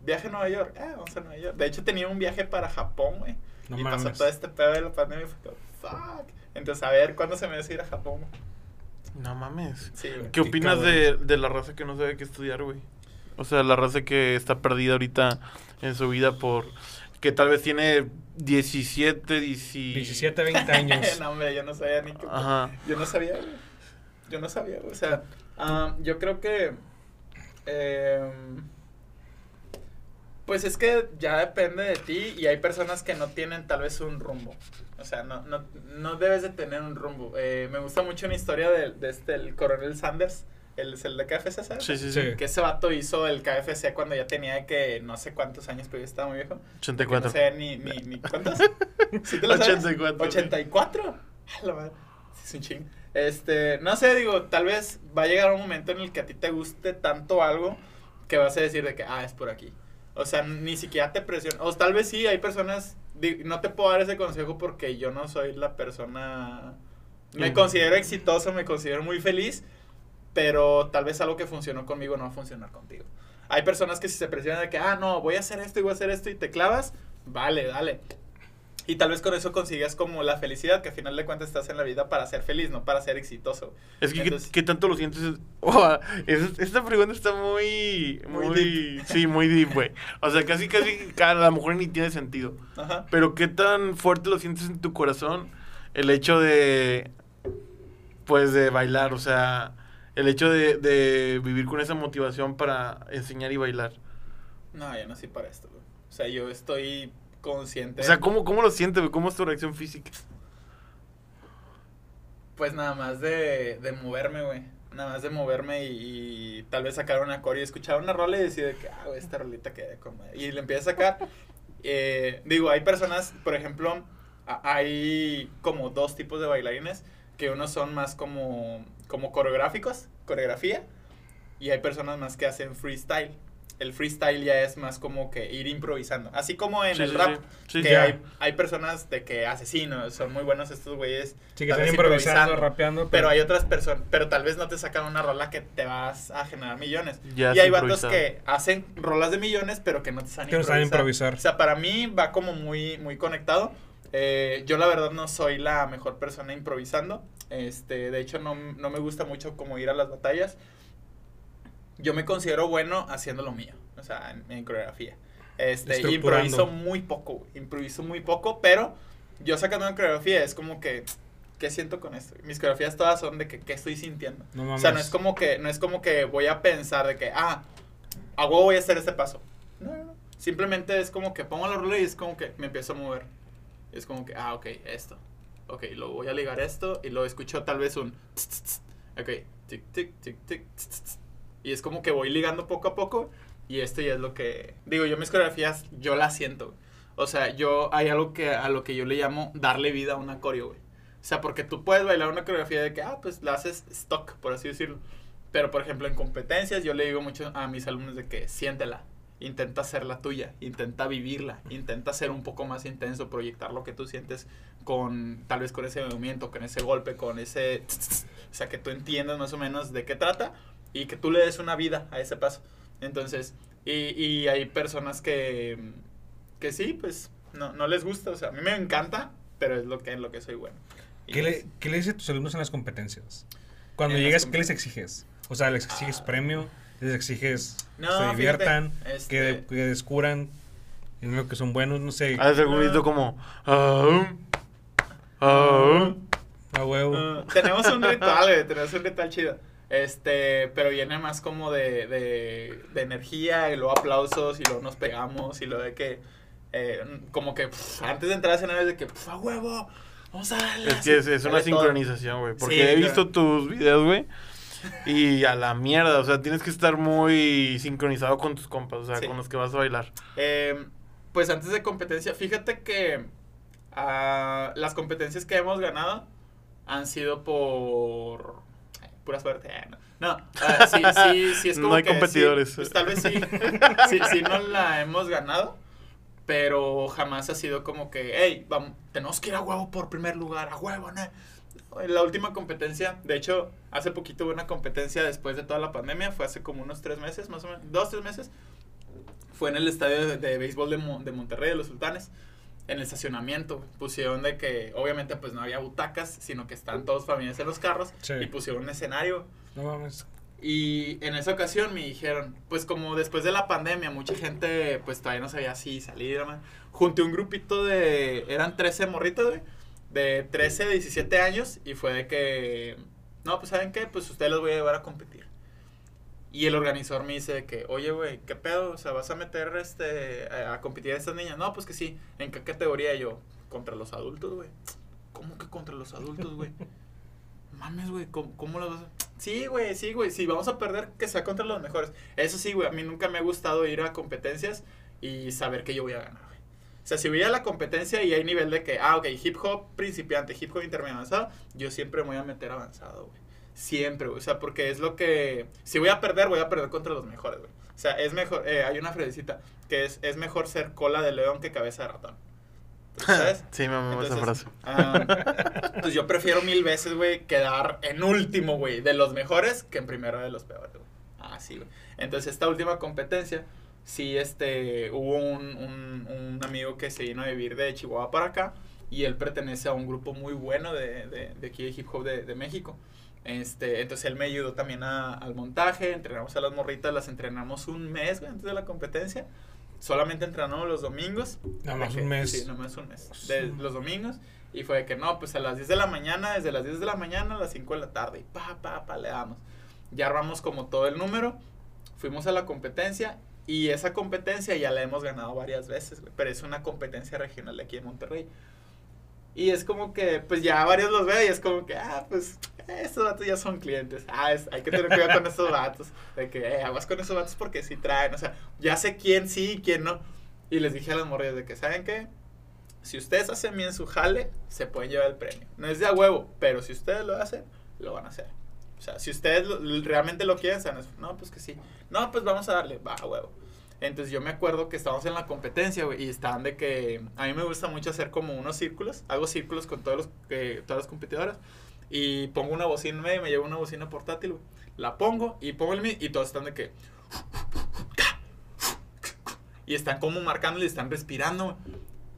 Viaje a Nueva York, ah, vamos a Nueva York. De hecho, tenía un viaje para Japón, güey. No y pasó todo este pedo de la pandemia y fue como, fuck. Entonces, a ver, ¿cuándo se me a ir a Japón? No mames. Sí, güey. ¿Qué opinas de, de la raza que no sabe qué estudiar, güey? O sea, la raza que está perdida ahorita en su vida por... Que tal vez tiene 17, 10 17, 20 años. no, hombre, yo no sabía ni qué. Ajá. Yo no sabía, güey. Yo no sabía, güey. O sea, ah, yo creo que. em, pues es que ya depende de ti y hay personas que no tienen tal vez un rumbo. O sea, no, no, no debes de tener un rumbo. Eh, me gusta mucho una historia de, de este, el coronel Sanders, el, el de KFC, ¿sabes? Sí, sí, Sí. Que ese vato hizo el KFC cuando ya tenía que no sé cuántos años, pero ya estaba muy viejo. Que 84. No sé ni, ni, ni cuántos. ¿Sí te lo sabes? 84. 84. A la madre. Sí, es un ching. Este, no sé, digo, tal vez va a llegar un momento en el que a ti te guste tanto algo que vas a decir de que, ah, es por aquí. O sea, ni siquiera te presiona. O tal vez sí, hay personas, no te puedo dar ese consejo porque yo no soy la persona... Me considero exitoso, me considero muy feliz, pero tal vez algo que funcionó conmigo no va a funcionar contigo. Hay personas que si se presionan de que, ah, no, voy a hacer esto y voy a hacer esto y te clavas, vale, dale. Y tal vez con eso consigas como la felicidad, que al final de cuentas estás en la vida para ser feliz, no para ser exitoso. Es que, ¿qué- Entonces- ¿qué, tanto lo sientes? Oh, es- esta pregunta está muy, Muy muy, sí, muy deep, güey. O sea, casi, casi, a lo mejor ni tiene sentido. Ajá. Pero ¿qué tan fuerte lo sientes en tu corazón el hecho de, pues, de bailar? O sea, el hecho de, de vivir con esa motivación para enseñar y bailar. No, yo no soy para esto, güey. O sea, yo estoy consciente. O sea, ¿cómo, cómo lo sientes? ¿Cómo es tu reacción física? Pues nada más de, de moverme, güey. Nada más de moverme y, y tal vez sacar una core y escuchar una rola y decir de que, ah, güey, esta rolita que como... Y le empiezo a sacar. Eh, digo, hay personas, por ejemplo, hay como dos tipos de bailarines, que unos son más como, como coreográficos, coreografía, y hay personas más que hacen freestyle. El freestyle ya es más como que ir improvisando. Así como en Sí, el sí, rap, sí. Que hay, hay personas de que asesinos, son muy buenos estos güeyes. Sí, que están improvisando, rapeando. Pero hay otras personas, pero tal vez no te sacan una rola que te vas a generar millones. Ya y hay vatos que hacen rolas de millones, pero que no te saben Que no improvisar. O sea, para mí va como muy, muy conectado. Eh, yo la verdad no soy la mejor persona improvisando. Este, de hecho, no, no me gusta mucho como ir a las batallas. Yo me considero bueno haciendo lo mío, o sea, en, en coreografía. Este, improviso muy poco, güey, improviso muy poco, pero yo sacando una coreografía es como que, ¿qué siento con esto? Mis coreografías todas son de que, ¿qué estoy sintiendo? No O mames. sea, no es como que, no es como que voy a pensar de que, ah, a huevo voy a hacer este paso. No, no, no. Simplemente es como que pongo la rola y es como que me empiezo a mover. Es como que, ah, ok, esto. Ok, lo voy a ligar esto y lo escucho tal vez un... tss. Ok, tic, tic, tic, tic, tss. Y es como que voy ligando poco a poco y esto ya es lo que... Digo, yo mis coreografías, yo las siento. O sea, yo hay algo que a lo que yo le llamo darle vida a una coreo, güey. O sea, porque tú puedes bailar una coreografía de que, ah, pues la haces stock, por así decirlo. Pero, por ejemplo, en competencias yo le digo mucho a mis alumnos de que siéntela, intenta hacerla tuya, intenta vivirla, intenta ser un poco más intenso, proyectar lo que tú sientes con, tal vez con ese movimiento, con ese golpe, con ese... tss, o sea, que tú entiendas más o menos de qué trata y que tú le des una vida a ese paso. Entonces, y, y hay personas que, que sí, pues, no, no les gusta, o sea, a mí me encanta, pero es lo que, en lo que soy bueno. Y ¿Qué pues, le, ¿Qué le dices a tus alumnos en las competencias? Cuando En llegas, ¿qué les exiges? O sea, ¿les exiges Ah. premio? ¿Les exiges No, que se fíjate, diviertan? este- Que, que descubran en lo que son buenos? No sé. Haces algún grito como... ah, um, ah, um. A huevo. Ah, tenemos un ritual, güey, tenemos un ritual chido. Este, pero viene más como de, de, de energía y luego aplausos y luego nos pegamos y luego de que, eh, como que antes de entrar a escenario es de que, pf, a huevo, vamos a darle. Es que es, es una todo. sincronización, güey. Porque Sí, he claro. visto tus videos, güey. Y a la mierda, o sea, tienes que estar muy sincronizado con tus compas, o sea, Sí. con los que vas a bailar. Eh, pues antes de competencia, fíjate que ah, las competencias que hemos ganado han sido por pura suerte. eh, no, no ah, sí, sí, sí es como No hay que sí, competidores. pues, tal vez sí, sí, sí no la hemos ganado, pero jamás ha sido como que, hey, vamos, tenemos que ir a huevo por primer lugar, a huevo, ¿no? En la última competencia, de hecho, hace poquito hubo una competencia después de toda la pandemia, fue hace como unos tres meses, más o menos, dos, tres meses. Fue en el estadio de, de béisbol de, Mo- de Monterrey, de los Sultanes, en el estacionamiento. Pusieron de que, obviamente, pues no había butacas, sino que están todos familiares en los carros, Sí. y pusieron un escenario. No mames. Y en esa ocasión me dijeron, pues como después de la pandemia, mucha gente pues todavía no sabía si salir, man. Junté un grupito de, eran 13 morritos, güey, de 13, 17 años, y fue de que, no, pues ¿saben qué? Pues ustedes los voy a llevar a competir. Y el organizador me dice que, oye, güey, ¿qué pedo? O sea, ¿vas a meter este, a, competir a estas niñas? No, pues que sí. ¿En qué categoría? Yo, contra los adultos, güey. ¿Cómo que contra los adultos, güey? Mames, güey, ¿cómo, cómo los vas a...? Sí, güey, sí, güey, si vamos a perder, que sea contra los mejores. Eso sí, güey, a mí nunca me ha gustado ir a competencias y saber que yo voy a ganar, güey. O sea, si voy a la competencia y hay nivel de que, ah, ok, hip hop principiante, hip hop intermedio avanzado, yo siempre me voy a meter avanzado, güey. Siempre, güey. O sea, porque es lo que... Si voy a perder, voy a perder contra los mejores, güey. O sea, es mejor... eh, hay una frasecita que es, es mejor ser cola de león que cabeza de ratón. ¿Sabes? sí, me mamó esa frase. Pues yo prefiero mil veces, güey, quedar en último, güey, de los mejores que en primero de los peores, güey. Ah, sí, güey. Entonces, esta última competencia, sí, este, hubo un, un, un amigo que se vino a vivir de Chihuahua para acá y él pertenece a un grupo muy bueno de, de, de aquí de hip hop de, de México. Este, entonces él me ayudó también a- al montaje, entrenamos a las morritas, las entrenamos un mes, güey, antes de la competencia. Solamente entrenamos los domingos. Nada más que- un mes. Sí, nada más un mes. De los domingos. Y fue de que no, pues a las 10 de la mañana, desde las 10 de la mañana a las 5 de la tarde. Y pa, pa, pa, le damos. Ya armamos como todo el número. Fuimos a la competencia. Y esa competencia ya la hemos ganado varias veces, güey. Pero es una competencia regional de aquí en Monterrey. Y es como que, pues ya varios los veo y es como que, ah, pues, estos vatos ya son clientes. Ah, es- hay que tener cuidado con estos vatos. De que, eh, aguas con esos vatos porque sí traen. O sea, ya sé quién sí y quién no. Y les dije a las morrillas de que, ¿saben qué? Si ustedes hacen bien su jale, se pueden llevar el premio. No es de a huevo, pero si ustedes lo hacen, lo van a hacer. O sea, si ustedes lo- realmente lo quieren, no, pues que sí. No, pues vamos a darle, va, a huevo. Entonces yo me acuerdo que estábamos en la competencia, güey, y estaban de que a mí me gusta mucho hacer como unos círculos, hago círculos con todos los, eh, todas las competidoras y pongo una bocina en medio, me llevo una bocina portátil, güey. La pongo y pongo el mi y todos están de que y están como marcando y están respirando, güey.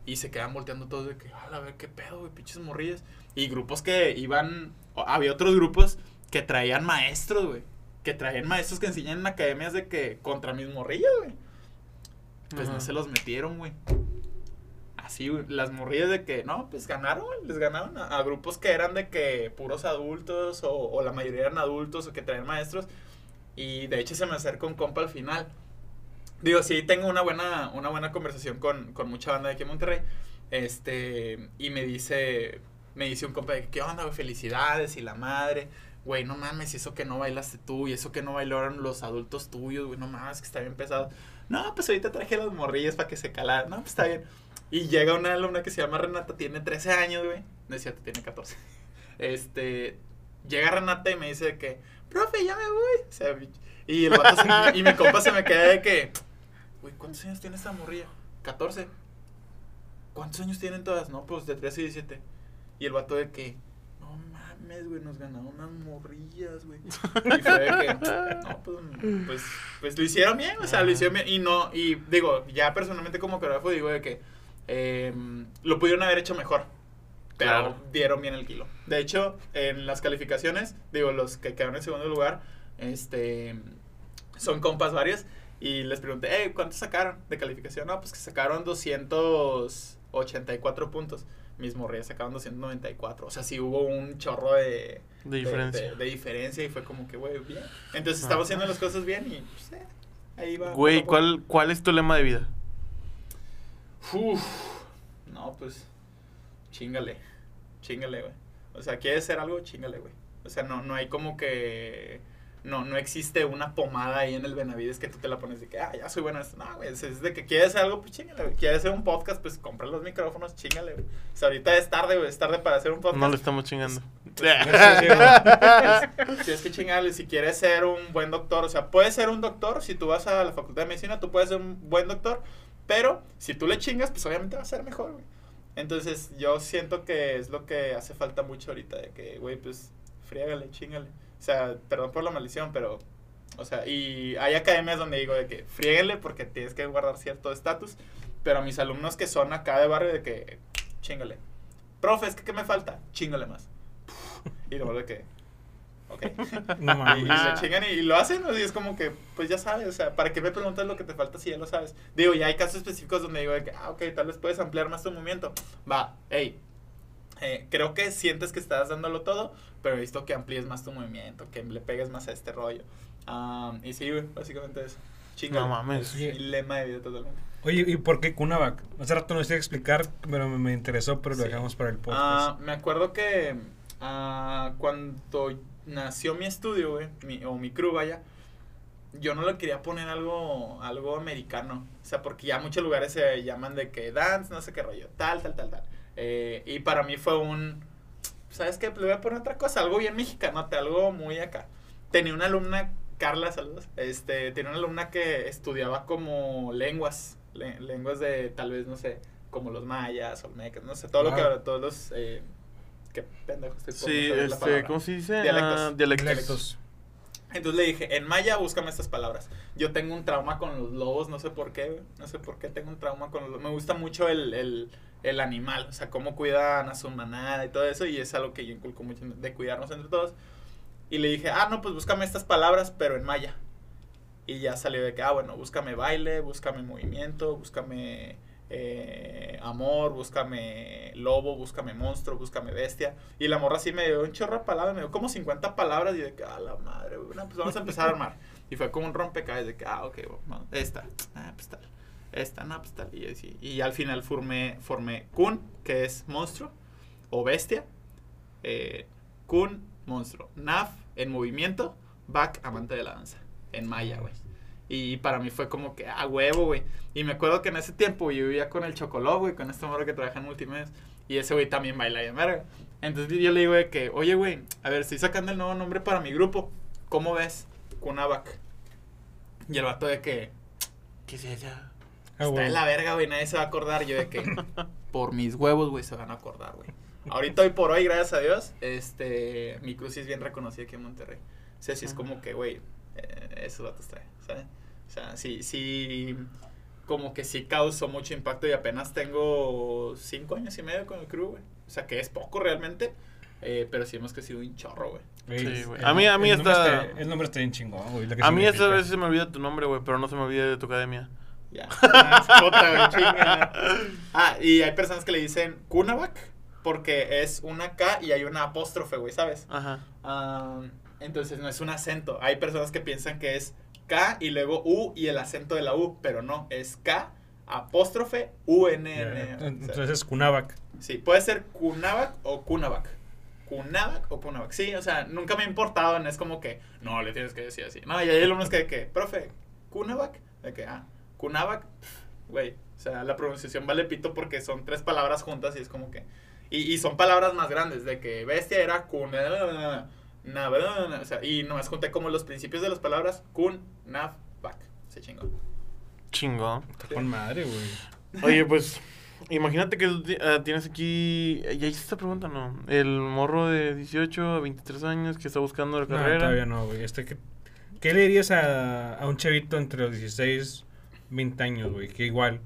Y se quedan volteando todos de que, a ver qué pedo, güey, pinches morrillas. Y grupos que iban, había otros grupos que traían maestros, güey. Que traían maestros que enseñan en academias de que contra mis morrillas, güey. Pues no se los metieron, güey. Así, güey, las morrillas de que, no, pues ganaron, güey, les ganaron a, a grupos que eran de que puros adultos o, o la mayoría eran adultos o que traían maestros. Y de hecho se me acerca un compa al final. Digo, sí, tengo una buena, una buena conversación con, con mucha banda de aquí en Monterrey. Este, y me dice, me dice un compa de que, ¿qué onda, güey? Felicidades y la madre. Güey, no mames, y eso que no bailaste tú, y eso que no bailaron los adultos tuyos, güey, no mames, que está bien pesado. No, pues ahorita traje las morrillas para que se calaran. No, pues está bien. Y llega una alumna que se llama Renata, tiene 13 años, güey. No es cierto, tiene 14. Este, llega Renata y me dice que, profe, ya me voy. O sea, y el vato se- y mi compa se me queda de que, güey, ¿cuántos años tiene esta morrilla? 14. ¿Cuántos años tienen todas? No, pues de 13 y 17. Y el vato de que, mames, güey, nos ganaron unas morrillas, güey. Y fue de que, no, pues, pues, pues lo hicieron bien, o sea, lo hicieron bien. Y no, y digo, ya personalmente como coreógrafo digo de que em, lo pudieron haber hecho mejor. Pero Claro. dieron bien el kilo. De hecho, en las calificaciones, digo, los que quedaron en segundo lugar, este, son compas varios. Y les pregunté, hey, ¿cuánto sacaron de calificación? No, pues que sacaron 284 puntos. Mis morrillas sacaron 294. O sea, sí hubo un chorro de, De diferencia. de, de diferencia y fue como que, güey, bien. Entonces Ajá. estamos haciendo las cosas bien y, pues, eh, ahí va. Güey. ¿cuál, ¿cuál es tu lema de vida? Uf, no, pues, chingale, chingale, güey. O sea, quieres hacer algo, chingale, güey. O sea, no, no hay como que, no, no existe una pomada ahí en el Benavides que tú te la pones de que, ah, ya soy bueno en esto. No, güey, es, es de que quieres hacer algo, pues chingale, güey. Quieres hacer un podcast, pues compra los micrófonos, chingale, güey. O sea, ahorita es tarde, güey, es tarde para hacer un podcast. No le estamos chingando. Sí, sí, güey. Tienes que chingarle, si quieres ser un buen doctor, o sea, puedes ser un doctor, si tú vas a la facultad de medicina, tú puedes ser un buen doctor, pero si tú le chingas, pues obviamente va a ser mejor, güey. Entonces, yo siento que es lo que hace falta mucho ahorita, de que, güey, pues, friégale, chingale. O sea, perdón por la maldición, pero, o sea, y hay academias donde digo de que friégale porque tienes que guardar cierto estatus, pero a mis alumnos que son acá de barrio, de que, chingale. Profe, es que, ¿qué me falta? Chingale más. Y luego de que, ok. No Y, y se chingan y, y lo hacen, ¿no? y es como que, pues ya sabes, o sea, ¿para qué me preguntas lo que te falta si ya lo sabes? Digo, ya hay casos específicos donde digo, de que, ah, ok, tal vez puedes ampliar más tu movimiento. Va, hey, eh, creo que sientes que estás dándolo todo, pero he visto que amplíes más tu movimiento, que le pegues más a este rollo. Ah, y sí, básicamente eso. Chingale. No mames. Mi lema de vida totalmente. Oye, ¿y por qué Cunabac? Hace rato no sé explicar, pero me, me interesó, pero lo dejamos para el podcast. Ah, me acuerdo que ah, cuando nació mi estudio, güey, mi- o mi crew, vaya, yo no le quería poner algo, algo americano. O sea, porque ya muchos lugares se llaman de que dance, no sé qué rollo, tal, tal, tal, tal. Eh, y para mí fue un, ¿sabes qué? Le voy a poner otra cosa, algo bien mexicanote, algo muy acá. Tenía una alumna, Carla, saludos, este, tenía una alumna que estudiaba como lenguas, le- lenguas de tal vez, no sé, como los mayas, olmecas, no sé, todo lo que, todos los, eh, qué pendejo estoy Sí, este. ¿cómo se dice? Dialectos. Ah, dialectos. Dialectos. Entonces le dije, en maya búscame estas palabras. Yo tengo un trauma con los lobos, no sé por qué, no sé por qué tengo un trauma con los lobos. Me gusta mucho el, el, el animal, o sea, cómo cuidan a su manada y todo eso, y es algo que yo inculco mucho de cuidarnos entre todos. Y le dije, ah, no, pues búscame estas palabras, pero en maya. Y ya salió de que, ah, bueno, búscame baile, búscame movimiento, búscame eh, amor, búscame lobo, búscame monstruo, búscame bestia. Y la morra así me dio un chorro de palabras, me dio como 50 palabras y de que, ah, la madre, güey, no, pues vamos a empezar a armar. Y fue como un rompecabezas de que, ah, ok, bueno, esta, ah, pues esta, no, pues. Y, así. y al final formé, formé Kun, que es monstruo, o bestia, eh, Kun, monstruo, Naf, en movimiento, Bak, amante de la danza, en maya, güey. Y para mí fue como que, ah, huevo, güey. Y me acuerdo que en ese tiempo yo vivía con el Chocoló, güey, con este morro que trabaja en multimedia. Y ese güey también baila de verga. Entonces yo le digo de que, oye, güey, a ver, estoy sacando el nuevo nombre para mi grupo. ¿Cómo ves? Kunabac. Y el vato de que, ¿Qué es ella? Ah, está en la verga, güey, nadie se va a acordar. Yo de que, por mis huevos, güey, se van a acordar, güey. Ahorita hoy por hoy, gracias a Dios, este, mi cruz es bien reconocida aquí en Monterrey. O sea, sí es como que, güey, eh, esos vatos traen, ¿sabes? O sea, sí, sí, como que sí causó mucho impacto y apenas tengo cinco años y medio con el crew, güey. O sea, que es poco realmente, eh, pero sí hemos crecido un chorro, güey. Sí, güey. A mí- a mí el nombre está- El nombre está bien chingón, güey. A mí esta vez se me olvida tu nombre, güey, pero no se me olvida de tu academia. Ya. Ah, chinga. Ah, y hay personas que le dicen Kunabak porque es una K y hay una apóstrofe, güey, ¿sabes? Ajá. Ah, entonces no es un acento. Hay personas que piensan que es K y luego U y el acento de la U, pero no, es K apóstrofe U N Ya, N. O sea, Entonces es Kunabac. Sí, puede ser Kunabak o Kunabak. Kunabak o Kunabak. Sí, o sea, nunca me ha importado. No es como que, no, le tienes que decir así. No, y hay alumnos que, que profe, Kunabak. De que, ah, Kunabak, pf, güey. O sea, la pronunciación vale pito porque son tres palabras juntas y es como que. Y, y son palabras más grandes. De que bestia era Kun. O sea, y nomás junté como los principios de las palabras Kun, Nav, Bak. Se chingó. Chingón. Está con madre, güey. Oye, pues, imagínate que ah, tienes aquí. Ya hice esta pregunta, ¿no? El morro de 18 a 23 años que está buscando la No, carrera. todavía no, güey. Este, ¿qué, qué le dirías a, a un chavito entre los 16 20 años, güey? Que igual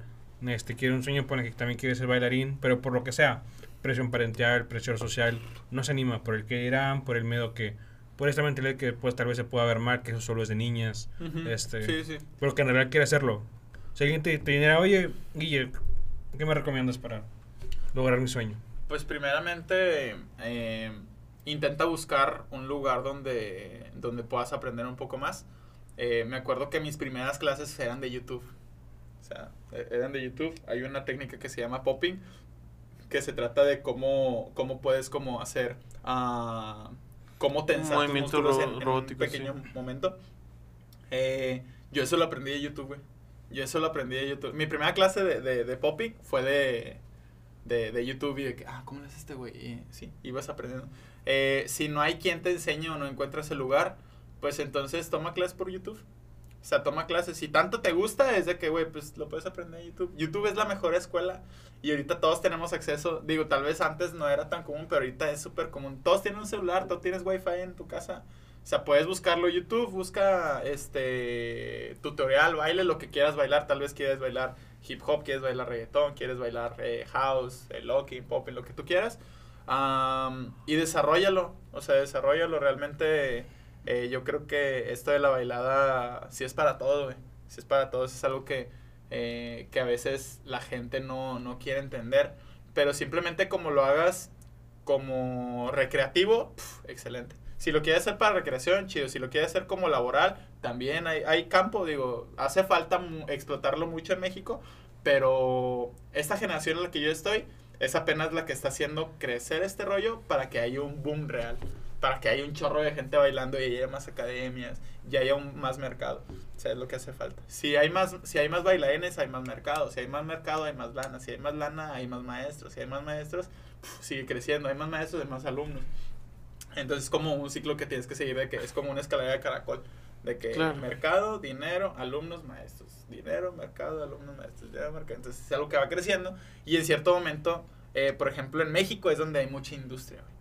este, quiere un sueño, pone que también quiere ser bailarín, pero por lo que sea, presión parental, presión social, no se anima por el que dirán, por el miedo que, por esta mentalidad que pues tal vez se pueda ver mal, que eso solo es de niñas, este, Sí, sí. pero que en realidad quiere hacerlo. Si alguien te, te dijera, oye, Guille, ¿qué me recomiendas para lograr mi sueño? Pues primeramente eh, intenta buscar un lugar donde, donde puedas aprender un poco más. Eh, me acuerdo que mis primeras clases eran de YouTube. O sea, e- eran de YouTube. Hay una técnica que se llama popping, que se trata de cómo, cómo puedes como hacer, ah, cómo tensar tus músculos en- en, un pequeño sí. momento. Eh, yo eso lo aprendí de YouTube, güey. Yo eso lo aprendí de YouTube. Mi primera clase de, de, de popping fue de, de, de YouTube y de que, ah, ¿cómo lo hace este güey? Y sí, ibas aprendiendo. Eh, si no hay quien te enseñe o no encuentras el lugar, pues entonces toma clases por YouTube. O sea, toma clases. Si tanto te gusta, es de que, güey, pues lo puedes aprender en YouTube. YouTube es la mejor escuela y ahorita todos tenemos acceso. Digo, tal vez antes no era tan común, pero ahorita es súper común. Todos tienen un celular, tú tienes wifi en tu casa. O sea, puedes buscarlo YouTube, busca este tutorial, baile, lo que quieras bailar. Tal vez quieres bailar hip hop, quieres bailar reggaetón, quieres bailar eh, house, eh, locking, pop, lo que tú quieras. Y desarrollalo, o sea, desarrollalo realmente. Eh, yo creo que esto de la bailada sí es para todo, güey. Sí es para todos, es algo que, eh, que a veces la gente no, no quiere entender. Pero simplemente como lo hagas como recreativo, pf, excelente. Si lo quieres hacer para recreación, chido. Si lo quieres hacer como laboral, también hay, hay campo. Digo, hace falta explotarlo mucho en México. Pero esta generación en la que yo estoy es apenas la que está haciendo crecer este rollo para que haya un boom real. Para que haya un chorro de gente bailando y haya más academias y haya un, más mercado. O sea, es lo que hace falta. Si hay más, si hay más bailarines, hay más mercado. Si hay más mercado, hay más lana. Si hay más lana, hay más maestros. Si hay más maestros, sigue creciendo. Hay más maestros, hay más alumnos. Entonces es como un ciclo que tienes que seguir de que es como una escalera de caracol. De que Claro. mercado, dinero, alumnos, maestros. Dinero, mercado, alumnos, maestros. Dinero, mercado. Entonces es algo que va creciendo. Y en cierto momento, eh, por ejemplo, en México es donde hay mucha industria. güey.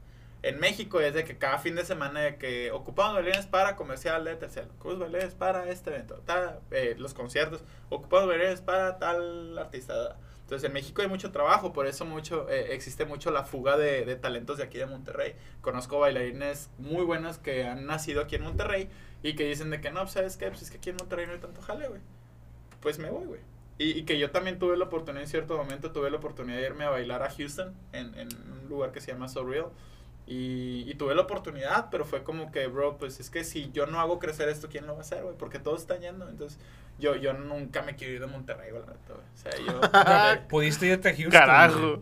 En México es de que cada fin de semana de que ocupamos bailarines para comercial de tercero, ocupamos bailarines para este evento, tal, eh, los conciertos, ocupamos bailarines para tal artista. Entonces en México hay mucho trabajo, por eso mucho eh, existe mucho la fuga de, talentos de aquí de Monterrey. Conozco bailarines muy buenos que han nacido aquí en Monterrey y que dicen de que no, pues, ¿sabes qué? Pues es que aquí en Monterrey no hay tanto jale, güey. Pues me voy, güey. Y, y que yo también tuve la oportunidad, en cierto momento, tuve la oportunidad de irme a bailar a Houston, en, en un lugar que se llama So Real. Y, y tuve la oportunidad, pero fue como que, bro, pues es que si yo no hago crecer esto, ¿quién lo va a hacer, güey? Porque todos están yendo. Entonces, yo, yo nunca me quiero ir de Monterrey, güey, la neta, güey. O sea, yo... Pudiste irte a Houston. Carajo. güey,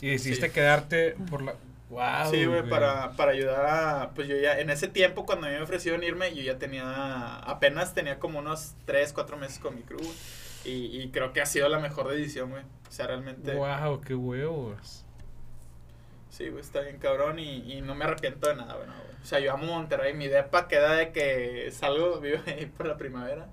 Y decidiste Sí. quedarte por la. Wow. Sí, güey, para, para ayudar a... Pues yo ya, en ese tiempo, cuando a mí me ofrecieron irme, yo ya tenía... Apenas tenía como unos 3, 4 meses con mi crew, güey. Y, y creo que ha sido la mejor decisión, güey. O sea, realmente... Wow, qué huevos. Sí, güey, está bien cabrón y, y no me arrepiento de nada, güey, no, güey. O sea, yo amo Monterrey. Mi depa queda de que salgo, vivo ahí por la primavera.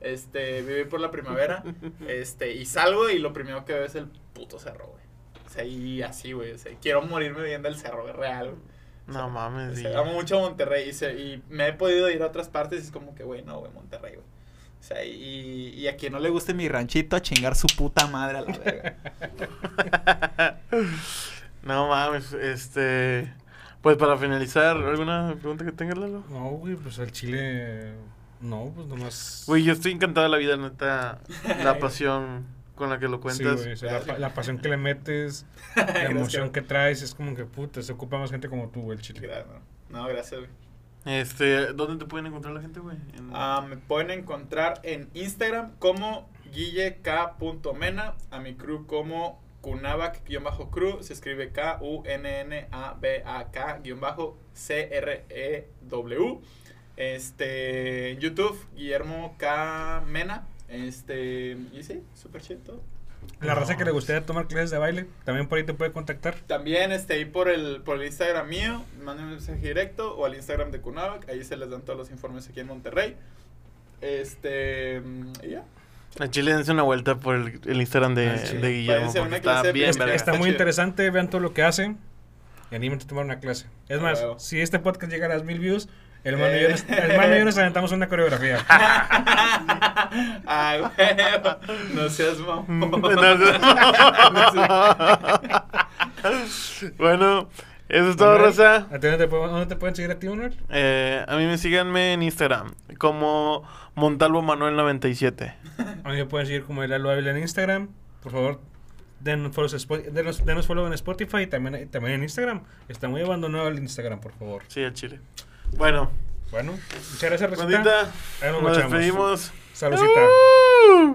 Este, vivo ahí por la primavera. Este, y salgo y lo primero que veo es el puto cerro, güey. O sea, y así, güey. O sea, quiero morirme viendo el cerro, güey, real, güey. No O mames, sea, sí. amo mucho Monterrey y, se- y me he podido ir a otras partes y es como que, güey, no, güey, Monterrey, güey. O sea, y, y a quien no le guste mi ranchito, a chingar su puta madre a la verga. No mames, este. Pues para finalizar, ¿alguna pregunta que tengas, Lalo? No, güey, pues al chile. No, pues nomás. Güey, yo estoy encantado de la vida, neta. La pasión con la que lo Sí, cuentas. güey, o sea, la, pa- la pasión que le metes, la emoción que traes, es como que puta, se ocupa más gente como tú, güey, el chile. No, gracias, güey. Este, ¿dónde te pueden encontrar la gente, güey? En- Ah, me pueden encontrar en Instagram como guillek.mena, a mi crew como Kunabak-crew, se escribe K-U-N-N-A-B-A-K-C-R-E-W. Este, en YouTube, Guillermo K. Mena. Este, y sí, súper chido. La raza que le gustaría tomar clases de baile, también por ahí te puede contactar. También este, ahí por el, por el Instagram mío, manden un mensaje directo o al Instagram de Kunabak, ahí se les dan todos los informes aquí en Monterrey. Este, y ya. A Chile dense una vuelta por el, el Instagram de, Ah, sí. de Guillermo. Está bien. Está Está muy interesante, vean todo lo que hace y anímense a tomar una clase. Es más, si este podcast llega a las mil views, el yo Eh. nos, el hermano y yo nos aventamos una coreografía. Ay, huevo. No seas mamón. bueno, eso es todo, Rosa. ¿a ti ¿Dónde te, pueden- dónde te pueden seguir a ti, Manuel? Eh, a mí me síganme en Instagram como Montalvo Manuel 97. A mí me pueden seguir como el Ávila en Instagram. Por favor, denos, denos, denos follow en Spotify y también, también en Instagram. Está muy abandonado el Instagram, por favor. Sí, al Chile. Bueno, Bueno, muchas gracias, Rosita. Ahí nos nos despedimos. Saludcita. ¡Uh!